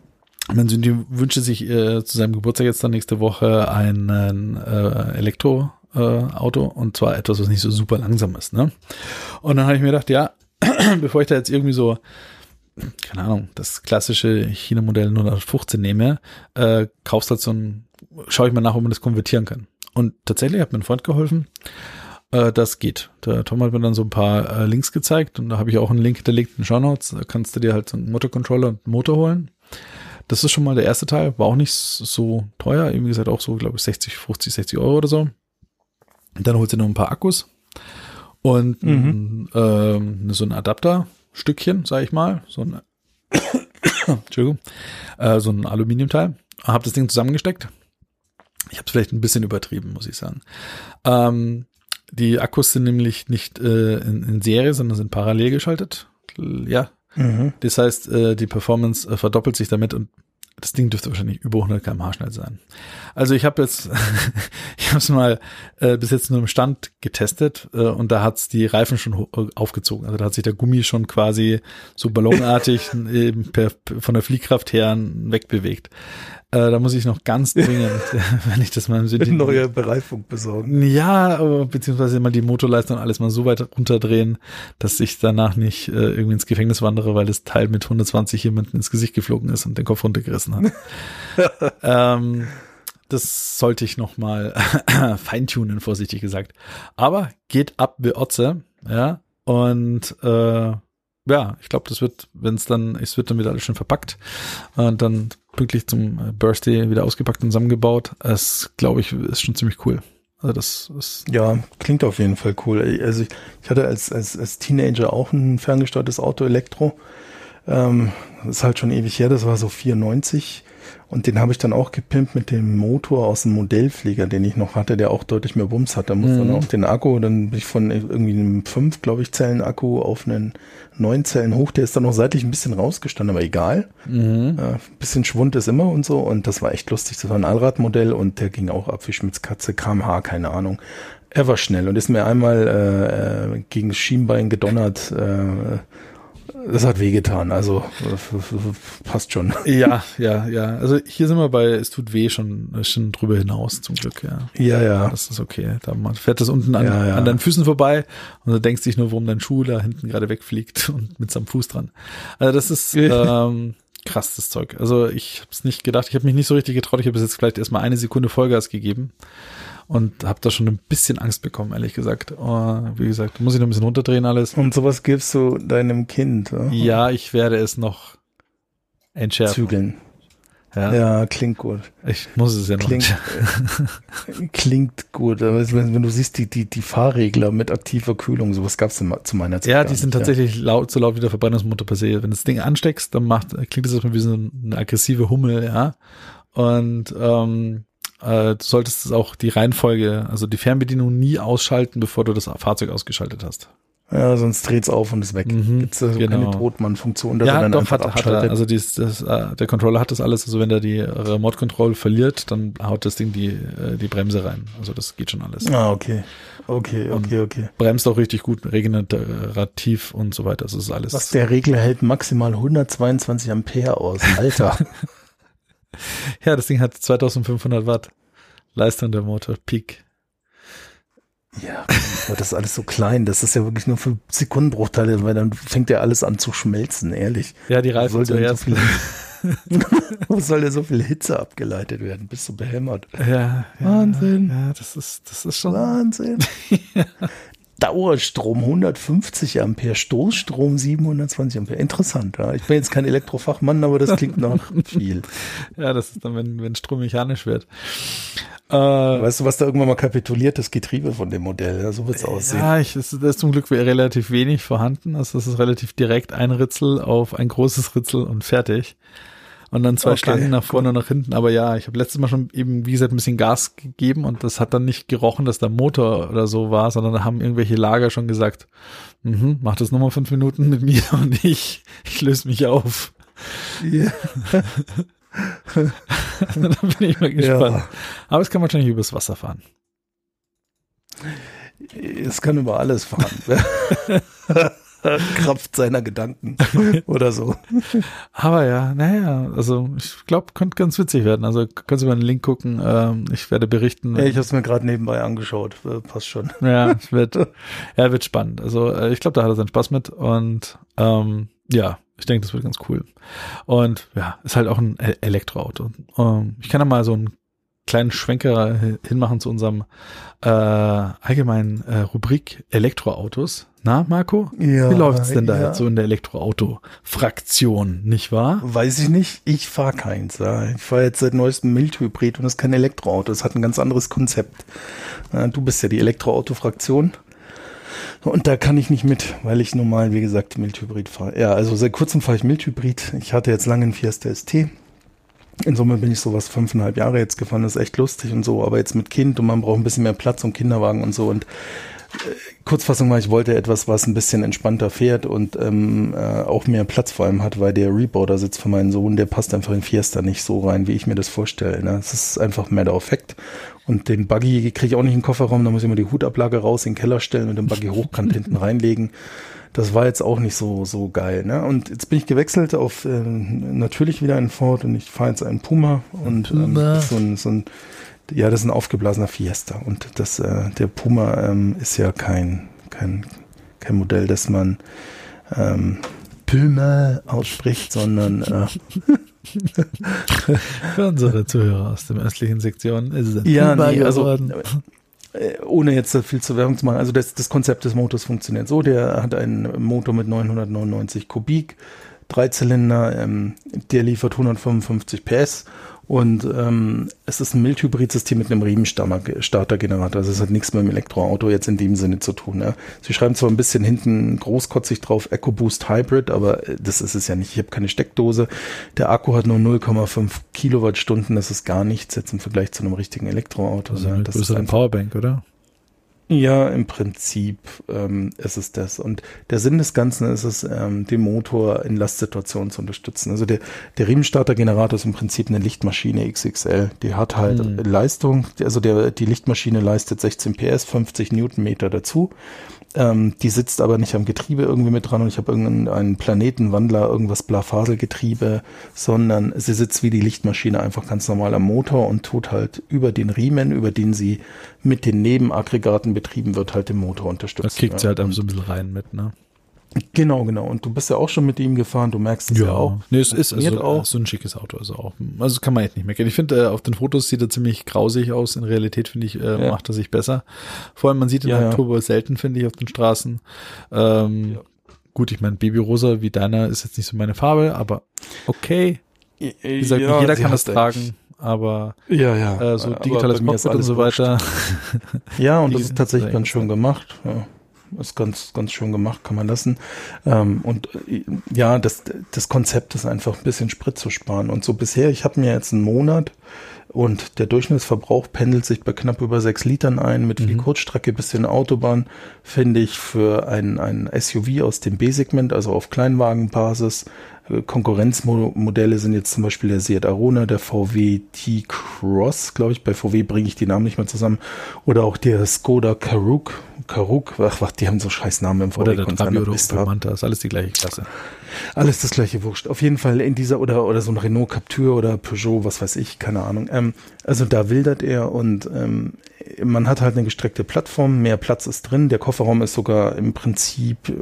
Man wünsche sich äh, zu seinem Geburtstag jetzt dann nächste Woche einen äh, Elektro äh, Auto und zwar etwas, was nicht so super langsam ist. Ne? Und dann habe ich mir gedacht, ja, *clears throat* bevor ich da jetzt irgendwie so, keine Ahnung, das klassische China-Modell 015 nehme, äh, halt so ein, schaue ich mal nach, ob man das konvertieren kann. Und tatsächlich hat mir ein Freund geholfen. Äh, das geht. Der Tom hat mir dann so ein paar äh, Links gezeigt und da habe ich auch einen Link hinterlegt in den Show Notes. Da kannst du dir halt so einen Motorcontroller und einen Motor holen. Das ist schon mal der erste Teil. War auch nicht so teuer. Wie gesagt, auch so, glaube ich, 60, 50, 60 Euro oder so. Dann holst du noch ein paar Akkus und mhm. ähm, so ein Adapterstückchen, sage ich mal. So ein, Entschuldigung, äh, so ein Aluminiumteil. Hab das Ding zusammengesteckt. Ich habe es vielleicht ein bisschen übertrieben, muss ich sagen. Ähm, die Akkus sind nämlich nicht äh, in, in Serie, sondern sind parallel geschaltet. Ja. Mhm. Das heißt, äh, die Performance äh, verdoppelt sich damit und das Ding dürfte wahrscheinlich über 100 km/h schnell sein. Also ich habe jetzt, *laughs* ich habe es mal äh, bis jetzt nur im Stand getestet äh, und da hat's die Reifen schon aufgezogen. Also da hat sich der Gummi schon quasi so ballonartig *laughs* eben per, von der Fliehkraft her wegbewegt. Äh, da muss ich noch ganz dringend, *laughs* wenn ich das mal im Eine neue Bereifung besorgen. Ja, beziehungsweise mal die Motorleistung alles mal so weit runterdrehen, dass ich danach nicht äh, irgendwie ins Gefängnis wandere, weil das Teil mit 120 jemanden ins Gesicht geflogen ist und den Kopf runtergerissen hat. *laughs* ähm, das sollte ich noch mal *clears throat* feintunen, vorsichtig gesagt. Aber geht ab wie Otze, ja, und äh, ja, ich glaube, das wird, wenn es dann, es wird dann wieder alles schön verpackt und dann pünktlich zum äh, Birthday wieder ausgepackt und zusammengebaut. Es, glaube ich, ist schon ziemlich cool. Also das ist ja klingt auf jeden Fall cool. Also ich, ich hatte als, als als Teenager auch ein ferngesteuertes Auto Elektro. Ähm, das ist halt schon ewig her. Das war so 94 und den habe ich dann auch gepimpt mit dem Motor aus dem Modellflieger, den ich noch hatte, der auch deutlich mehr Bums hat. Da muss mhm. dann auch den Akku, dann bin ich von irgendwie einem 5, glaube ich, Zellen Akku auf einen 9 Zellen hoch. Der ist dann noch seitlich ein bisschen rausgestanden, aber egal. Mhm. Äh, bisschen Schwund ist immer und so. Und das war echt lustig. Das war ein Allradmodell und der ging auch ab wie Schmitz Katze, kmh, keine Ahnung. Er war schnell und ist mir einmal äh, äh gegen das Schienbein gedonnert. Äh, das hat wehgetan, also passt schon. Ja, ja, ja. Also hier sind wir bei, es tut weh schon, schon drüber hinaus, zum Glück, ja. Ja, ja. Das ist okay. Da fährt das unten an, ja, ja. an deinen Füßen vorbei und du denkst dich nur, warum dein Schuh da hinten gerade wegfliegt *laughs* und mit seinem Fuß dran. Also das ist ähm, krass, das Zeug. Also ich habe es nicht gedacht, ich habe mich nicht so richtig getraut, ich habe bis jetzt vielleicht erstmal eine Sekunde Vollgas gegeben und habe da schon ein bisschen Angst bekommen, ehrlich gesagt. Oh, wie gesagt, muss ich noch ein bisschen runterdrehen alles. Und sowas gibst du deinem Kind? Oder? Ja, ich werde es noch entschärfen. Zügeln. Ja. ja, klingt gut. Ich muss es ja noch. Klingt, *laughs* klingt gut. Aber wenn, wenn, du siehst, die, die, die Fahrregler mit aktiver Kühlung, sowas gab es zu meiner Zeit. Ja, die sind nicht, tatsächlich ja. laut, so laut wie der Verbrennungsmotor per se. Wenn du das Ding ansteckst, dann macht, klingt das erstmal wie so eine aggressive Hummel, ja. Und ähm, äh, du solltest auch die Reihenfolge, also die Fernbedienung nie ausschalten, bevor du das Fahrzeug ausgeschaltet hast. Ja, sonst dreht's auf und ist weg. Mhm, Gibt's also genau. keine Totmann-Funktion, dass ja, er dann doch, einfach hat, abschaltet? Hat er, also dies, das, äh, der Controller hat das alles. Also wenn er die Remote Control verliert, dann haut das Ding die, äh, die Bremse rein. Also das geht schon alles. Ah, okay. Okay, okay, okay. Bremst auch richtig gut, regenerativ und so weiter. Das ist alles. Was der Regler hält maximal 122 Ampere aus. Alter. *laughs* ja, das Ding hat 2500 Watt. Leistung der Motor, Peak. Ja, aber das ist alles so klein. Das ist ja wirklich nur für Sekundenbruchteile, weil dann fängt ja alles an zu schmelzen, ehrlich. Ja, die Reifen zuerst. So *laughs* Wo soll denn so viel Hitze abgeleitet werden? Bist du behämmert? Ja, ja Wahnsinn. Ja, das ist, das ist schon. Wahnsinn. ja. *laughs* *laughs* Dauerstrom 150 Ampere, Stoßstrom 720 Ampere. Interessant, ja. Ich bin jetzt kein Elektrofachmann, aber das klingt nach *laughs* viel. Ja, das ist dann, wenn, wenn Strom mechanisch wird. Äh, weißt du, was da irgendwann mal kapituliert? Das Getriebe von dem Modell. Ja, so wird's aussehen. Ja, ich, das ist zum Glück relativ wenig vorhanden. Also das ist relativ direkt ein Ritzel auf ein großes Ritzel und fertig und dann zwei okay, Stangen nach vorne und nach hinten. Aber ja, ich habe letztes Mal schon eben, wie gesagt, ein bisschen Gas gegeben und das hat dann nicht gerochen, dass der Motor oder so war, sondern da haben irgendwelche Lager schon gesagt, mhm, mach das nochmal fünf Minuten mit mir *laughs* und ich, ich löse mich auf. Ja. *laughs* da bin ich mal gespannt. Ja. Aber es kann wahrscheinlich übers Wasser fahren. Es kann über alles fahren. *laughs* *laughs* Kraft seiner Gedanken *laughs* oder so. Aber ja, naja, also ich glaube, könnte ganz witzig werden. Also können Sie mal einen Link gucken. Ähm, ich werde berichten. Ja, ich habe es mir gerade nebenbei angeschaut. Äh, passt schon. *laughs* Ja, es wird, ja, wird spannend. Also äh, ich glaube, da hat er seinen Spaß mit und ähm, ja, ich denke, das wird ganz cool. Und ja, ist halt auch ein E- Elektroauto. Ähm, ich kann da mal so einen kleinen Schwenker hinmachen zu unserem äh, allgemeinen äh, Rubrik Elektroautos. Na, Marco? Ja, Wie läuft's denn da ja. jetzt so in der Elektroauto-Fraktion, nicht wahr? Weiß ich nicht. Ich fahre keins. Ja. Ich fahre jetzt seit neuestem Mildhybrid und das ist kein Elektroauto. Das hat ein ganz anderes Konzept. Du bist ja die Elektroauto-Fraktion. Und da kann ich nicht mit, weil ich normal, wie gesagt, Mildhybrid fahre. Ja, also seit kurzem fahre ich Mildhybrid. Ich hatte jetzt lange einen Fiesta ST. In Summe bin ich sowas fünfeinhalb Jahre jetzt gefahren. Das ist echt lustig und so. Aber jetzt mit Kind und man braucht ein bisschen mehr Platz und Kinderwagen und so. Und Kurzfassung war, ich wollte etwas, was ein bisschen entspannter fährt und ähm, äh, auch mehr Platz vor allem hat, weil der Reborder-Sitz für meinen Sohn, der passt einfach in Fiesta nicht so rein, wie ich mir das vorstelle. Ne? Es ist einfach Matter of Fact. Und den Buggy kriege ich auch nicht in den Kofferraum, da muss ich immer die Hutablage raus in den Keller stellen und den Buggy hochkant *laughs* hinten reinlegen. Das war jetzt auch nicht so so geil. Ne? Und jetzt bin ich gewechselt auf äh, natürlich wieder einen Ford und ich fahre jetzt einen Puma und ähm, Puma. das ist so ein, so ein ja, das ist ein aufgeblasener Fiesta und das, äh, der Puma ähm, ist ja kein, kein, kein Modell, das man ähm, Puma ausspricht, sondern äh, *laughs* Für unsere Zuhörer aus dem östlichen Sektion ist es ein Ja, Puma nee, also, geworden. äh, ohne jetzt viel zu Werbung zu machen, also das, das Konzept des Motors funktioniert so, der hat einen Motor mit 999 Kubik, Dreizylinder, ähm, der liefert 155 PS und ähm, es ist ein Mildhybridsystem mit einem Riemenstartergenerator. Also es hat nichts mit dem Elektroauto jetzt in dem Sinne zu tun. Ja. Sie schreiben zwar ein bisschen hinten großkotzig drauf EcoBoost Hybrid, aber äh, das ist es ja nicht. Ich habe keine Steckdose. Der Akku hat nur 0,5 Kilowattstunden. Das ist gar nichts jetzt im Vergleich zu einem richtigen Elektroauto. Also ne. eine Das ist einfach- Powerbank, oder? Ja, im Prinzip ähm, ist es das. Und der Sinn des Ganzen ist es, ähm, den Motor in Lastsituationen zu unterstützen. Also der, der Riemenstartergenerator ist im Prinzip eine Lichtmaschine XXL. Die hat halt Hm. Leistung, also der, die Lichtmaschine leistet 16 PS, 50 Newtonmeter dazu. Ähm, die sitzt aber nicht am Getriebe irgendwie mit dran und ich habe irgendeinen Planetenwandler, irgendwas Blafaselgetriebe, sondern sie sitzt wie die Lichtmaschine einfach ganz normal am Motor und tut halt über den Riemen, über den sie mit den Nebenaggregaten betrieben wird, halt den Motor Da unterstützen. kickt sie halt einfach so ein bisschen rein mit, ne? Genau, genau. Und du bist ja auch schon mit ihm gefahren, du merkst es ja, auch. Nee, es ist also, auch. so ein schickes Auto. Also auch, also kann man echt nicht meckern. Ich finde, äh, auf den Fotos sieht er ziemlich grausig aus. In Realität finde ich, äh, Ja. macht er sich besser. Vor allem, man sieht ihn Ja, halt ja. turbo selten, finde ich, auf den Straßen. Ähm, Ja. Gut, ich meine, Babyrosa wie deiner ist jetzt nicht so meine Farbe, aber okay. Wie gesagt, nicht jeder kann das tragen, aber Ja, ja. äh, so digitales Cockpit und so weiter. *laughs* Ja, und das ist tatsächlich ganz schön gemacht. Ja. Ist ganz, ganz schön gemacht, kann man lassen. Ähm, und äh, ja, das, das Konzept ist einfach ein bisschen Sprit zu sparen. Und so bisher, ich habe mir jetzt einen Monat und der Durchschnittsverbrauch pendelt sich bei knapp über sechs Litern ein, mit viel Mhm. Kurzstrecke bis in Autobahn, finde ich für ein, ein SUV aus dem B-Segment, also auf Kleinwagenbasis. Äh, Konkurrenzmodelle sind jetzt zum Beispiel der Seat Arona, der VW T-Cross, glaube ich. Bei VW bringe ich die Namen nicht mehr zusammen. Oder auch der Skoda Karoq. Karoq, ach, ach, die haben so scheiß Namen im Oder der. Trabi oder Manta, ist alles die gleiche Klasse. alles das gleiche Wurscht. Auf jeden Fall in dieser oder oder so ein Renault Captur oder Peugeot, was weiß ich, keine Ahnung. Ähm, also da wildert er und ähm, man hat halt eine gestreckte Plattform, mehr Platz ist drin. Der Kofferraum ist sogar im Prinzip äh,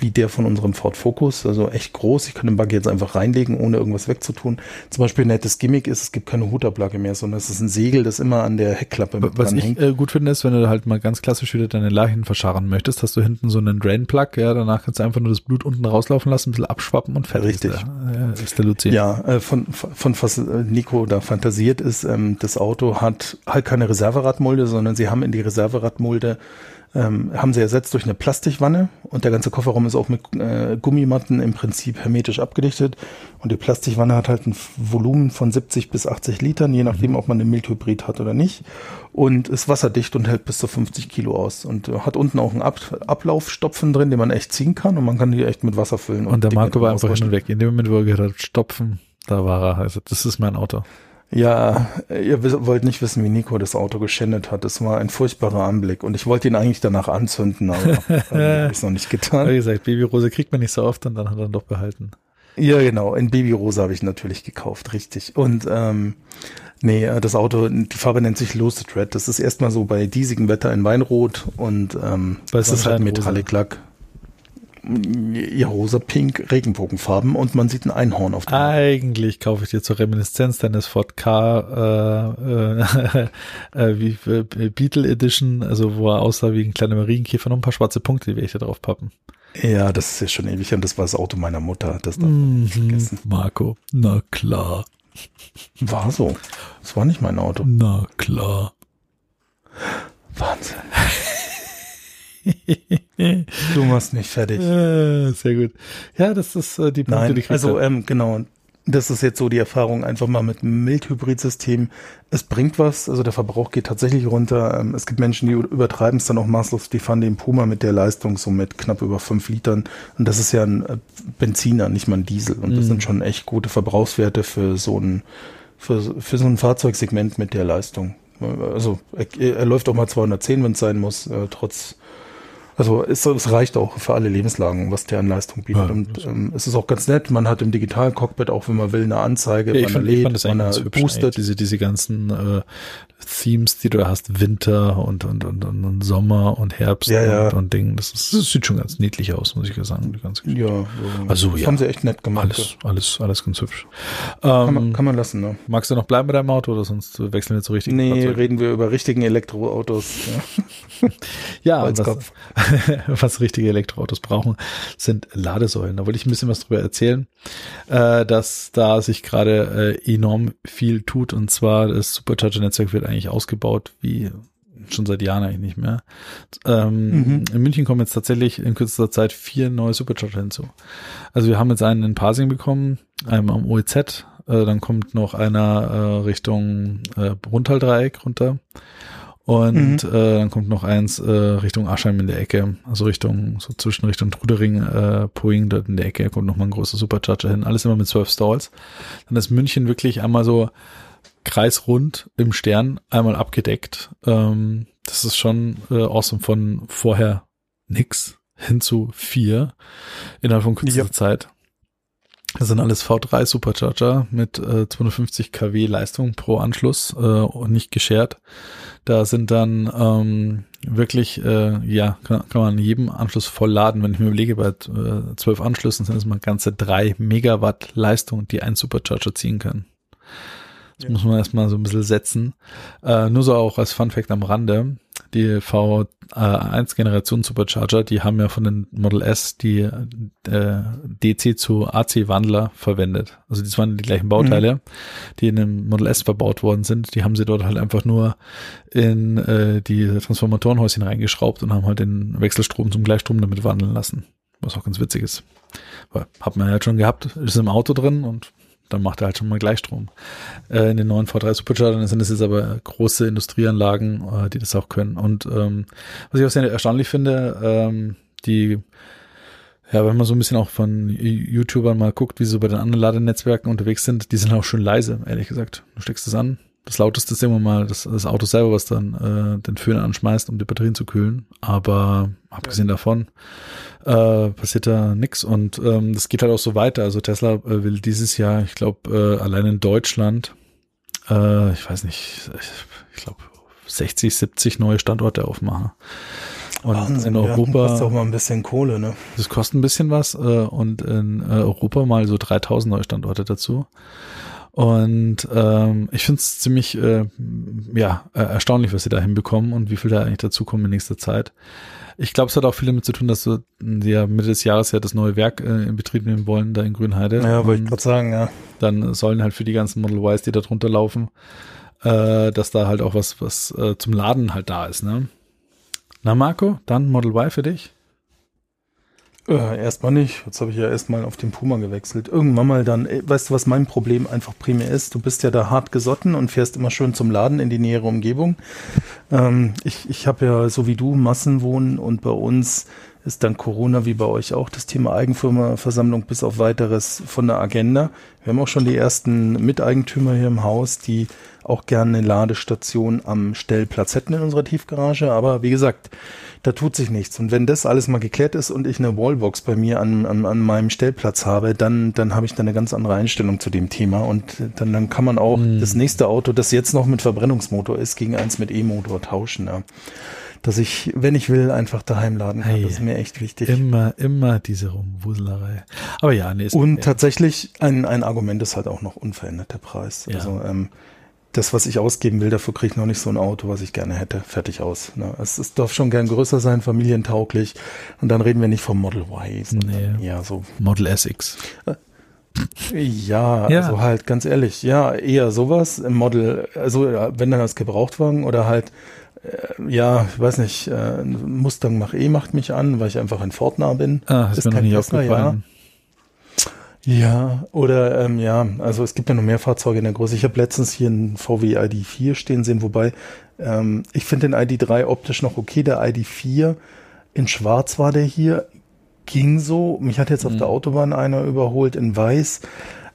wie der von unserem Ford Focus, also echt groß. Ich kann den Buggy jetzt einfach reinlegen, ohne irgendwas wegzutun. Zum Beispiel ein nettes Gimmick ist, es gibt keine Hutablage mehr, sondern es ist ein Segel, das immer an der Heckklappe mit Was dran ich hängt. äh, gut finde, ist, wenn du halt mal ganz klassisch wieder deine Leichen verscharren möchtest, hast du hinten so einen Drain-Plug, ja, danach kannst du einfach nur das Blut unten rauslaufen lassen, ein bisschen abschwappen und fertig Richtig. ist der, äh, ist der Luzi. Ja, äh, von, von was Nico da fantasiert ist, ähm, das Auto hat halt keine Reserveradmulde, sondern sie haben in die Reserveradmulde ähm, haben sie ersetzt durch eine Plastikwanne und der ganze Kofferraum ist auch mit äh, Gummimatten im Prinzip hermetisch abgedichtet und die Plastikwanne hat halt ein Volumen von 70 bis 80 Litern, je nachdem, ob man einen Mildhybrid hat oder nicht und ist wasserdicht und hält bis zu 50 Kilo aus und äh, hat unten auch einen Ab Ablaufstopfen drin, den man echt ziehen kann und man kann die echt mit Wasser füllen. Und der Dinge Marco war einfach hin austauschen. und weg. In dem Moment, wo er gehört hat, stopfen, da war er. Also das ist mein Auto. Ja, ihr wollt nicht wissen, wie Nico das Auto geschändet hat. Es war ein furchtbarer Anblick und ich wollte ihn eigentlich danach anzünden, aber *laughs* habe ich noch nicht getan. Wie gesagt, Babyrose kriegt man nicht so oft und dann hat er ihn doch behalten. Ja, genau. In Babyrosa habe ich natürlich gekauft, richtig. Und ähm, nee, äh, das Auto, die Farbe nennt sich Lucid Red. Das ist erstmal so bei diesigem Wetter in Weinrot und ähm, das ist halt? Metallic Lack. Ja, rosa, pink, Regenbogenfarben und man sieht ein Einhorn auf dem Eigentlich kaufe ich dir zur Reminiszenz deines Ford K äh, äh, *laughs* äh, wie äh, Beetle Edition, also wo er aussah wie ein kleiner Marienkäfer, noch ein paar schwarze Punkte, die werde ich da drauf pappen. Ja, das ist ja schon ewig und das war das Auto meiner Mutter. Das darf man nicht vergessen. Marco, na klar, War so. Das war nicht mein Auto. na klar. Wahnsinn. *laughs* *laughs* Du machst mich fertig. Äh, sehr gut. Ja, das ist äh, die Punkte, Nein, die kriegt also ähm, genau. Das ist jetzt so die Erfahrung einfach mal mit einem Mildhybrid-System. Es bringt was, also der Verbrauch geht tatsächlich runter. Ähm, es gibt Menschen, die übertreiben es dann auch maßlos. Die fahren den Puma mit der Leistung so mit knapp über fünf Litern. Und das ist ja ein äh, Benziner, nicht mal ein Diesel. Und das Mhm. sind schon echt gute Verbrauchswerte für so ein, für, für so ein Fahrzeugsegment mit der Leistung. Also er, er läuft auch mal 210, wenn es sein muss, äh, trotz also es, es reicht auch für alle Lebenslagen, was der an Leistung bietet. Ja, und ähm, es ist auch ganz nett. Man hat im digitalen Cockpit auch, wenn man will, eine Anzeige, Ja, ich, er fand, ich lädt, fand das er ganz boostet. Diese, diese ganzen äh, Themes, die du da hast, Winter und, und, und, und, Sommer und Herbst Ja, ja. und, und Ding. Das, ist, das sieht schon ganz niedlich aus, muss ich sagen. Die ganze Geschichte. Ja, Also, das ja. haben sie echt nett gemacht. Alles, alles, alles ganz hübsch. Kann, Ähm, man, kann man lassen, ne? magst du noch bleiben bei deinem Auto oder sonst wechseln wir zu richtigen Nee, Fahrzeugen? reden wir über richtigen Elektroautos. Ja. *laughs* *laughs* Ja, Holzkopf. was *laughs* richtige Elektroautos brauchen, sind Ladesäulen. Da wollte ich ein bisschen was drüber erzählen, äh, dass da sich gerade äh, enorm viel tut und zwar das Supercharger-Netzwerk wird eigentlich ausgebaut wie schon seit Jahren eigentlich nicht mehr. Ähm, Mhm. In München kommen jetzt tatsächlich in kürzester Zeit vier neue Supercharger hinzu. Also wir haben jetzt einen in Pasing bekommen, einen am OEZ, äh, dann kommt noch einer äh, Richtung äh, Rundhaldreieck runter und Mhm. äh, dann kommt noch eins äh, Richtung Aschheim in der Ecke, also Richtung, so zwischen Richtung Trudering, äh, Poing, dort in der Ecke kommt noch mal ein großer Supercharger hin. Alles immer mit 12 Stalls. Dann ist München wirklich einmal so kreisrund im Stern, einmal abgedeckt. Ähm, das ist schon äh, awesome von vorher nix hin zu vier innerhalb von kürzester Ja. Zeit. Das sind alles V3 Supercharger mit äh, 250 kW Leistung pro Anschluss äh, und nicht geshared. Da sind dann ähm, wirklich, äh, ja, kann, kann man an jedem Anschluss voll laden. Wenn ich mir überlege, bei äh, 12 Anschlüssen sind es mal ganze drei Megawatt Leistung, die ein Supercharger ziehen kann. Das Ja. muss man erstmal so ein bisschen setzen. Äh, nur so auch als Fun Fact am Rande. Die V1 Generation Supercharger, die haben ja von den Model S die äh, DC zu AC Wandler verwendet. Also das waren die gleichen Bauteile, die in dem Model S verbaut worden sind. Die haben sie dort halt einfach nur in äh, die Transformatorenhäuschen reingeschraubt und haben halt den Wechselstrom zum Gleichstrom damit wandeln lassen. Was auch ganz witzig ist. Weil, hat man ja schon gehabt, ist im Auto drin und dann macht er halt schon mal Gleichstrom. Äh, in den neuen V3 Superchargern sind es jetzt aber große Industrieanlagen, äh, die das auch können. Und ähm, was ich auch sehr erstaunlich finde, ähm, die, ja, wenn man so ein bisschen auch von YouTubern mal guckt, wie sie so bei den anderen Ladenetzwerken unterwegs sind, die sind auch schön leise, ehrlich gesagt. Du steckst das an. Das lauteste ist immer mal das, das Auto selber, was dann äh, den Föhn anschmeißt, um die Batterien zu kühlen. Aber abgesehen davon äh, passiert da nix und ähm, das geht halt auch so weiter. Also Tesla äh, will dieses Jahr, ich glaube, äh, allein in Deutschland, äh, ich weiß nicht, ich, ich glaube 60, 70 neue Standorte aufmachen. Und Wahnsinn, in ja. Europa, Kostet auch mal ein bisschen Kohle, ne? das kostet ein bisschen was äh, und in äh, Europa mal so 3000 neue Standorte dazu. Und ähm, ich finde es ziemlich äh, ja, äh, erstaunlich, was sie da hinbekommen und wie viel da eigentlich dazukommen in nächster Zeit. Ich glaube, es hat auch viel damit zu tun, dass so, die ja Mitte des Jahres ja das neue Werk äh, in Betrieb nehmen wollen, da in Grünheide. Ja, wollte ich gerade sagen, ja. dann sollen halt für die ganzen Model Ys, die da drunter laufen, äh, dass da halt auch was, was äh, zum Laden halt da ist, ne? Na, Marco, dann Model Y für dich? Äh, erstmal nicht. Jetzt habe ich ja erstmal auf den Puma gewechselt. Irgendwann mal dann, äh, weißt du, was mein Problem einfach primär ist? Du bist ja da hart gesotten und fährst immer schön zum Laden in die nähere Umgebung. Ähm, ich ich habe ja so wie du Massenwohnen und bei uns ist dann Corona wie bei euch auch das Thema Eigenfirmaversammlung bis auf weiteres von der Agenda. Wir haben auch schon die ersten Miteigentümer hier im Haus, die auch gerne eine Ladestation am Stellplatz hätten in unserer Tiefgarage. Aber wie gesagt, da tut sich nichts. Und wenn das alles mal geklärt ist und ich eine Wallbox bei mir an, an, an meinem Stellplatz habe, dann, dann habe ich da eine ganz andere Einstellung zu dem Thema. Und dann, dann kann man auch mhm. das nächste Auto, das jetzt noch mit Verbrennungsmotor ist, gegen eins mit E-Motor tauschen. Ja dass ich, wenn ich will, einfach daheim laden kann. Hey, das ist mir echt wichtig. Immer, immer diese Rumwuselerei. Aber ja, nee. Und tatsächlich ein, ein Argument ist halt auch noch unverändert der Preis. Ja. Also ähm, das, was ich ausgeben will, dafür kriege ich noch nicht so ein Auto, was ich gerne hätte. Fertig aus. Ne? Es, es darf schon gern größer sein, familientauglich. Und dann reden wir nicht vom Model Y, sondern nee. eher so. Model SX. Ja, ja, also halt ganz ehrlich, ja, eher sowas im Model, also wenn dann als Gebrauchtwagen oder halt äh, ja, ich weiß nicht, äh, Mustang Mach E macht mich an, weil ich einfach ein Fortnah bin. Ah, ist, mir noch nicht aufgefallen. Ja. ja, oder ähm, ja, also es gibt ja noch mehr Fahrzeuge in der Größe. Ich habe letztens hier einen VW ID4 stehen sehen, wobei ähm, ich finde den ID3 optisch noch okay. Der ID4 in Schwarz war der hier, ging so. Mich hat jetzt mhm. auf der Autobahn einer überholt in Weiß.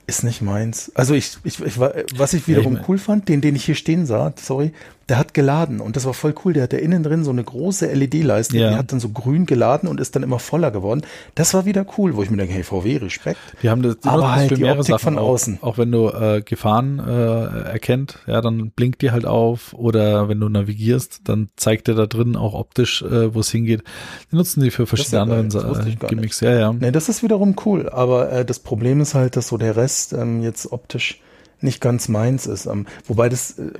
Ist nicht meins. Also ich, ich, ich was ich wiederum ja, ich mein, cool fand, den, den ich hier stehen sah, sorry, der hat geladen und das war voll cool. Der hatte innen drin so eine große LED-Leiste, ja. die hat dann so grün geladen und ist dann immer voller geworden. Das war wieder cool, wo ich mir denke, hey VW, Respekt. Die haben das, aber halt die Optik Sachen von auch, außen. Auch wenn du äh, Gefahren äh, erkennt, ja, dann blinkt die halt auf oder wenn du navigierst, dann zeigt er da drin auch optisch, äh, wo es hingeht. Die nutzen die für verschiedene andere äh, Gimmicks. Ja, ja. Nee, das ist wiederum cool, aber äh, das Problem ist halt, dass so der Rest ähm, jetzt optisch nicht ganz meins ist. Ähm, wobei das, äh,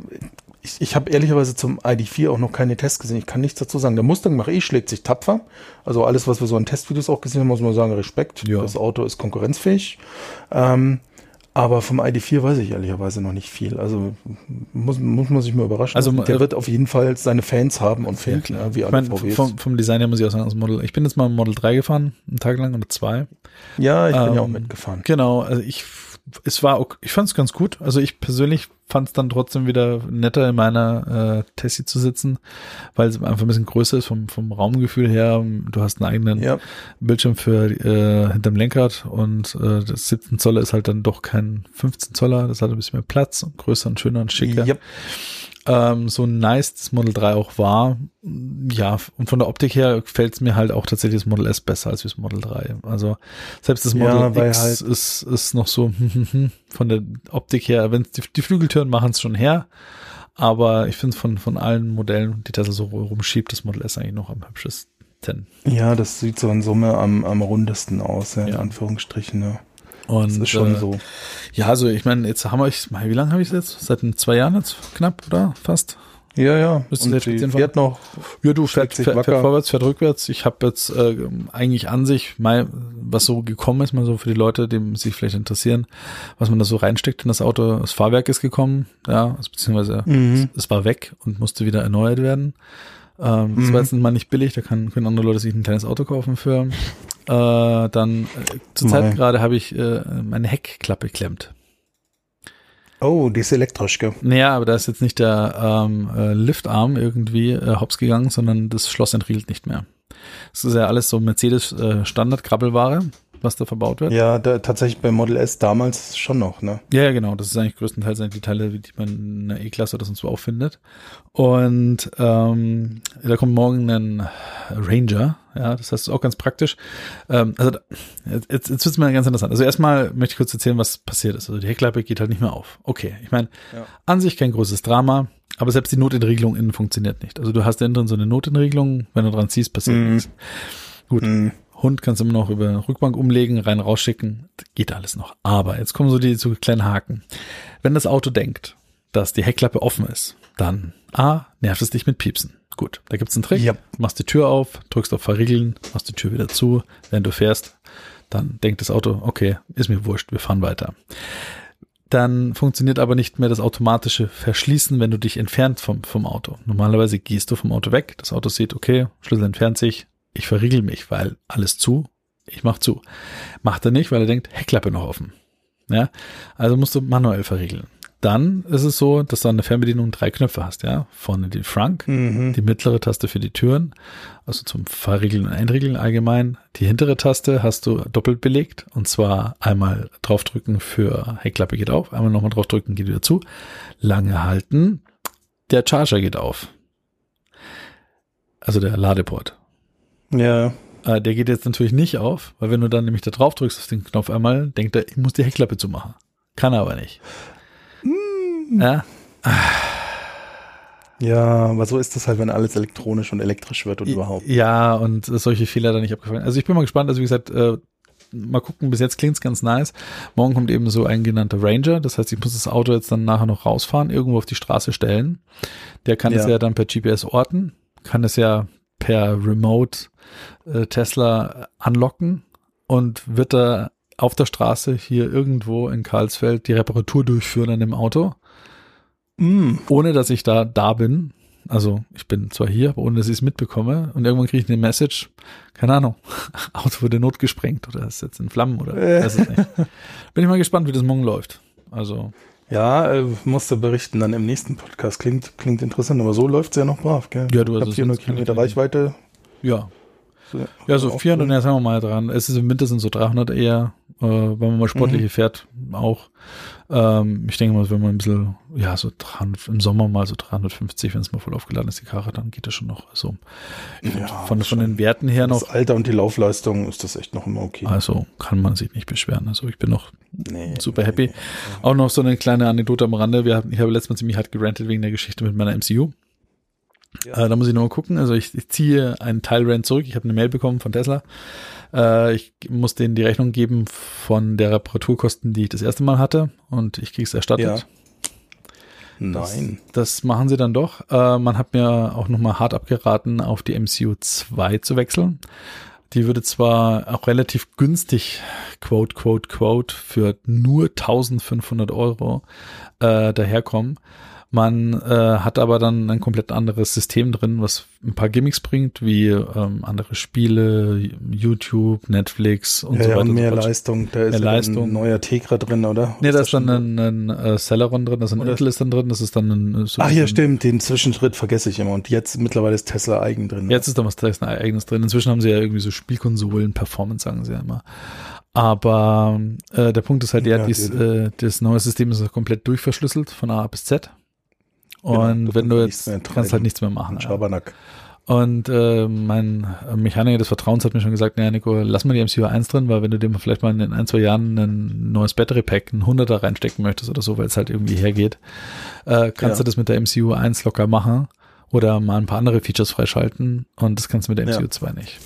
ich, ich habe ehrlicherweise zum ID4 auch noch keine Tests gesehen. Ich kann nichts dazu sagen. Der Mustang Mach E schlägt sich tapfer. Also alles, was wir so in Testvideos auch gesehen haben, muss man sagen, Respekt. Ja. Das Auto ist konkurrenzfähig. Ähm, aber vom ID4 weiß ich ehrlicherweise noch nicht viel. Also muss, muss man sich mal überraschen. Also der äh, wird auf jeden Fall seine Fans haben und Fans, ja, ne, wie alle ich mein, VWs. Vom, vom Design her muss ich auch sagen, das Model. Ich bin jetzt mal Model 3 gefahren, einen Tag lang oder zwei. Ja, ich ähm, bin ja auch ähm, mitgefahren. Genau, also ich es war, okay, ich fand es ganz gut. Also ich persönlich fand es dann trotzdem wieder netter in meiner äh, Tessie zu sitzen, weil es einfach ein bisschen größer ist vom, vom Raumgefühl her. Du hast einen eigenen ja. Bildschirm für äh, hinterm Lenkrad und äh, das 17 Zoller ist halt dann doch kein 15 Zoller. Das hat ein bisschen mehr Platz und größer und schöner und schicker. Ja ähm, so nice das Model 3 auch war. Ja, und von der Optik her gefällt es mir halt auch tatsächlich das Model S besser als das Model 3. Also selbst das Model ja, X halt ist, ist noch so *laughs* von der Optik her, wenn die, die Flügeltüren machen es schon her. Aber ich finde von, von allen Modellen, die Tesla so rumschiebt, das Model S eigentlich noch am hübschesten. Ja, das sieht so in Summe am, am rundesten aus, ja, in Anführungsstrichen, ja. Und, das ist schon äh, so. Ja, also ich meine, jetzt haben wir, ich, wie lange habe ich es jetzt? Seit zwei Jahren jetzt knapp, oder? Fast? Ja, ja. Bist du fährt noch. Ja, du fährt, fährt, fährt vorwärts, fährt rückwärts. Ich habe jetzt äh, eigentlich an sich mal, was so gekommen ist, mal so für die Leute, die sich vielleicht interessieren, was man da so reinsteckt in das Auto. Das Fahrwerk ist gekommen, ja, also, beziehungsweise mhm. es, es, war weg und musste wieder erneuert werden. Ähm, das mhm. war jetzt mal nicht billig, da kann, können andere Leute sich ein kleines Auto kaufen für. Äh, dann äh, zurzeit gerade habe ich äh, meine Heckklappe klemmt. Oh, die ist elektrisch, gell? Naja, aber da ist jetzt nicht der ähm, äh, Liftarm irgendwie äh, hops gegangen, sondern das Schloss entriegelt nicht mehr. Das ist ja alles so Mercedes äh, was da verbaut wird. Ja, da, tatsächlich bei Model S damals schon noch, ne? Ja, ja, genau. Das ist eigentlich größtenteils die Teile, die man in der E-Klasse oder sonst wo auch findet. Und ähm, da kommt morgen ein Ranger, ja, das heißt, ist auch ganz praktisch. Ähm, also jetzt, jetzt wird es mal ganz interessant. Also erstmal möchte ich kurz erzählen, was passiert ist. Also die Heckklappe geht halt nicht mehr auf. Okay, ich meine, ja. an sich kein großes Drama. Aber selbst die Notenregelung innen funktioniert nicht. Also du hast innen drin so eine Notenregelung, wenn du dran ziehst, passiert mhm. nichts. Gut. Mhm. Hund kannst du immer noch über Rückbank umlegen, rein rausschicken, geht alles noch. Aber jetzt kommen so die so kleinen Haken. Wenn das Auto denkt, dass die Heckklappe offen ist, dann A, nervt es dich mit Piepsen. Gut, da gibt's einen Trick. Yep. Machst die Tür auf, drückst auf Verriegeln, machst die Tür wieder zu. Wenn du fährst, dann denkt das Auto, okay, ist mir wurscht, wir fahren weiter. Dann funktioniert aber nicht mehr das automatische Verschließen, wenn du dich entfernt vom, vom Auto. Normalerweise gehst du vom Auto weg, das Auto sieht, okay, Schlüssel entfernt sich, ich verriegel mich, weil alles zu, ich mach zu. Macht er nicht, weil er denkt, Heckklappe noch offen. Ja, also musst du manuell verriegeln. dann ist es so, dass du an der Fernbedienung drei Knöpfe hast, ja. Vorne die Frunk, Mhm. die mittlere Taste für die Türen, also zum Fahrregeln und Einregeln allgemein. Die hintere Taste hast du doppelt belegt und zwar einmal draufdrücken für Heckklappe geht auf, einmal nochmal draufdrücken geht wieder zu. Lange halten, der Charger geht auf. Also der Ladeport. Ja. Äh, der geht jetzt natürlich nicht auf, weil wenn du dann nämlich da drauf drückst auf den Knopf einmal, denkt er, ich muss die Heckklappe zumachen. Kann er aber nicht. Ja, Ja, aber so ist das halt, wenn alles elektronisch und elektrisch wird und überhaupt. Ja, und solche Fehler da nicht abgefallen. Also ich bin mal gespannt, also wie gesagt, äh, mal gucken, bis jetzt klingt's ganz nice. Morgen kommt eben so ein genannter Ranger, das heißt, ich muss das Auto jetzt dann nachher noch rausfahren, irgendwo auf die Straße stellen. Der kann es Ja. ja dann per GPS orten, kann es ja per Remote äh, Tesla anlocken und wird da auf der Straße hier irgendwo in Karlsfeld die Reparatur durchführen an dem Auto, Mm. ohne dass ich da da bin. Also ich bin zwar hier, aber ohne dass ich es mitbekomme. Und irgendwann kriege ich eine Message, keine Ahnung, *laughs* Auto wurde notgesprengt oder ist jetzt in Flammen oder Äh. weiß es nicht. Bin ich mal gespannt, wie das morgen läuft. Also Ja, äh, musst du berichten dann im nächsten Podcast. Klingt, klingt interessant, aber so läuft's ja noch brav, gell? Ja, du, also hab 400 sonst kann ich Kilometer Reichweite. ja, ja so auch 400, cool. ja, sagen wir mal dran. Es ist im Winter sind so 300 eher, äh, wenn man mal sportliche fährt, auch. Ähm, ich denke mal, wenn man ein bisschen, ja, so 300, im Sommer mal so 350, wenn es mal voll aufgeladen ist, die Karre, dann geht das schon noch. Also Ja, von, von den Werten her Das noch, Alter und die Laufleistung ist das echt noch immer okay. also kann man sich nicht beschweren. Also ich bin noch Nee, super happy. Auch noch so eine kleine Anekdote am Rande. Wir ich habe letztes Mal ziemlich hart gerantet wegen der Geschichte mit meiner MCU. Ja. Äh, da muss ich noch mal gucken. Also ich, ich ziehe einen Teilrent zurück. Ich habe eine Mail bekommen von Tesla. Äh, ich muss denen die Rechnung geben von der Reparaturkosten, die ich das erste Mal hatte. Und ich kriege es erstattet. Ja. Nein. Das machen sie dann doch. Äh, man hat mir auch nochmal hart abgeraten, auf die MCU 2 zu wechseln. Die würde zwar auch relativ günstig, quote, quote, quote, für nur 1500 Euro äh, daherkommen. Man äh, hat aber dann ein komplett anderes System drin, was ein paar Gimmicks bringt, wie ähm, andere Spiele, YouTube, Netflix und ja, so ja, weiter. und und so mehr fort. Leistung. Da ist Mehr ja Leistung. ein neuer Tegra drin, oder? Nee, da ist dann schon- ein, ein äh, Celeron drin, da ist ein Oder- Intel ist dann drin, das ist dann ein so Ach ja, ein- stimmt, den Zwischenschritt vergesse ich immer. Und jetzt mittlerweile ist Tesla eigen drin. Jetzt ist da was Tesla eigenes drin. Inzwischen haben sie ja irgendwie so Spielkonsolen, Performance sagen sie ja immer. Aber äh, der Punkt ist halt Ja, dies, die- äh, das neue System ist ja komplett durchverschlüsselt von A bis Z. Genau, Und du wenn du jetzt kannst halt nichts mehr machen. Schabernack. Und äh, mein Mechaniker des Vertrauens hat mir schon gesagt, naja Nico, lass mal die MCU 1 drin, weil wenn du dir vielleicht mal in ein, zwei Jahren ein neues Battery Pack, ein 100er reinstecken möchtest oder so, weil es halt irgendwie hergeht, äh, kannst Ja. du das mit der MCU 1 locker machen oder mal ein paar andere Features freischalten und das kannst du mit der Ja. MCU 2 nicht.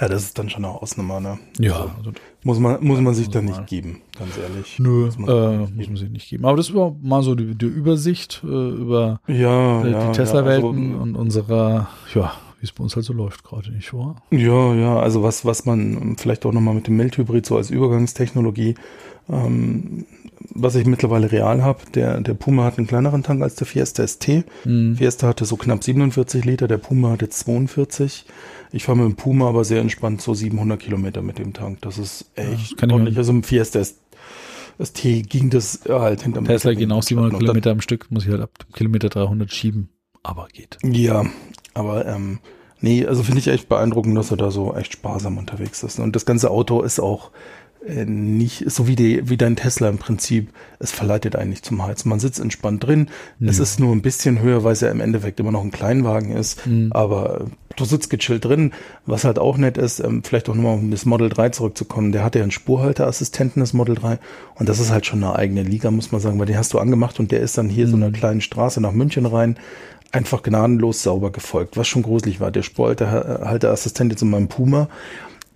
Ja, das ist dann schon eine Ausnahme, ne? Ja, also, muss man, muss man sich dann man. nicht geben, ganz ehrlich. nö, Muss man äh, muss man sich nicht geben. Aber das war mal so die, die Übersicht äh, über Ja, äh, ja. die Tesla-Welten Ja, also, und unserer, ja, wie es bei uns halt so läuft gerade, nicht wahr? ja, ja, also was, was man vielleicht auch nochmal mit dem Mildhybrid so als Übergangstechnologie, ähm, was ich mittlerweile real habe, der, der Puma hat einen kleineren Tank als der Fiesta ST. Mhm. Fiesta hatte so knapp 47 Liter, der Puma hatte 42. Ich fahre mit dem Puma aber sehr entspannt so 700 Kilometer mit dem Tank. Das ist echt das mir- ordentlich. Also im Fiesta ST ging das äh, halt hinterm Tesla gehen auch 700 Und dann- Kilometer am Stück, muss ich halt ab Kilometer 300 schieben. Aber geht. Ja, aber ähm, nee, also finde ich echt beeindruckend, dass er da so echt sparsam unterwegs ist. Und das ganze Auto ist auch nicht so wie, die, wie dein Tesla im Prinzip. Es verleitet eigentlich zum Heizen. Man sitzt entspannt drin. Es Ja. ist nur ein bisschen höher, weil es ja im Endeffekt immer noch ein Kleinwagen ist. Mhm. Aber du sitzt gechillt drin. Was halt auch nett ist, ähm, vielleicht auch nochmal um das Model 3 zurückzukommen. Der hat ja einen Spurhalteassistenten, das Model 3. Und das ist halt schon eine eigene Liga, muss man sagen, weil den hast du angemacht und der ist dann hier so Mhm. einer kleinen Straße nach München rein einfach gnadenlos sauber gefolgt, was schon gruselig war. Der Spurhalteassistent jetzt in meinem Puma,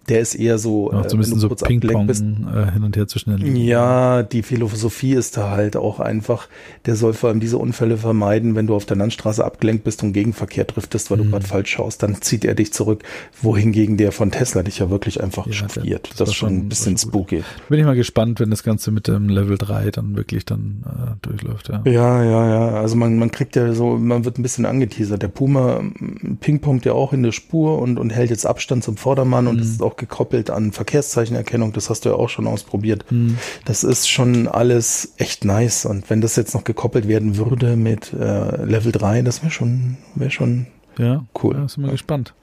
der ist eher so, Ja, äh, so ein bisschen du so Ping-Pong äh, hin und her zwischen den Linien. ja, die Philosophie ist da halt auch einfach, der soll vor allem diese Unfälle vermeiden, wenn du auf der Landstraße abgelenkt bist und Gegenverkehr driftest, weil du Mhm. gerade falsch schaust, dann zieht er dich zurück, wohingegen der von Tesla dich ja wirklich einfach Ja, chauffiert. das Das, ist schon ein bisschen schon spooky. Bin ich mal gespannt, wenn das Ganze mit dem Level 3 dann wirklich dann äh, durchläuft, ja. Ja, ja, ja. Also man, man kriegt ja so, man wird ein bisschen angeteasert. Der Puma mm, pingpongt ja auch in der Spur und, und hält jetzt Abstand zum Vordermann und Mhm. es ist auch auch gekoppelt an Verkehrszeichenerkennung, das hast du ja auch schon ausprobiert. Mhm. Das ist schon alles echt nice. Und wenn das jetzt noch gekoppelt werden würde mit äh, Level 3, das wäre schon, wäre schon ja, cool. Ja, sind wir ja. gespannt.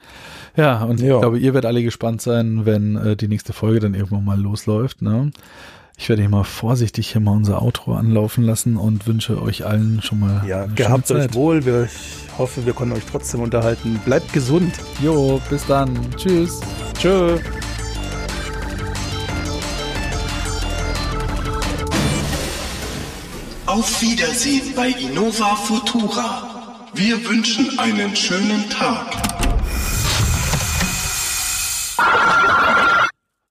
Ja, und ja. ich glaube, ihr werdet alle gespannt sein, wenn äh, die nächste Folge dann irgendwann mal losläuft. Ne? Ich werde hier mal vorsichtig hier mal unser Outro anlaufen lassen und wünsche euch allen schon mal. Ja, gehabt euch wohl. Wir, ich hoffe, wir konnten euch trotzdem unterhalten. Bleibt gesund. Jo, bis dann. Tschüss. Tschö. Auf Wiedersehen bei Innova Futura. Wir wünschen einen schönen Tag.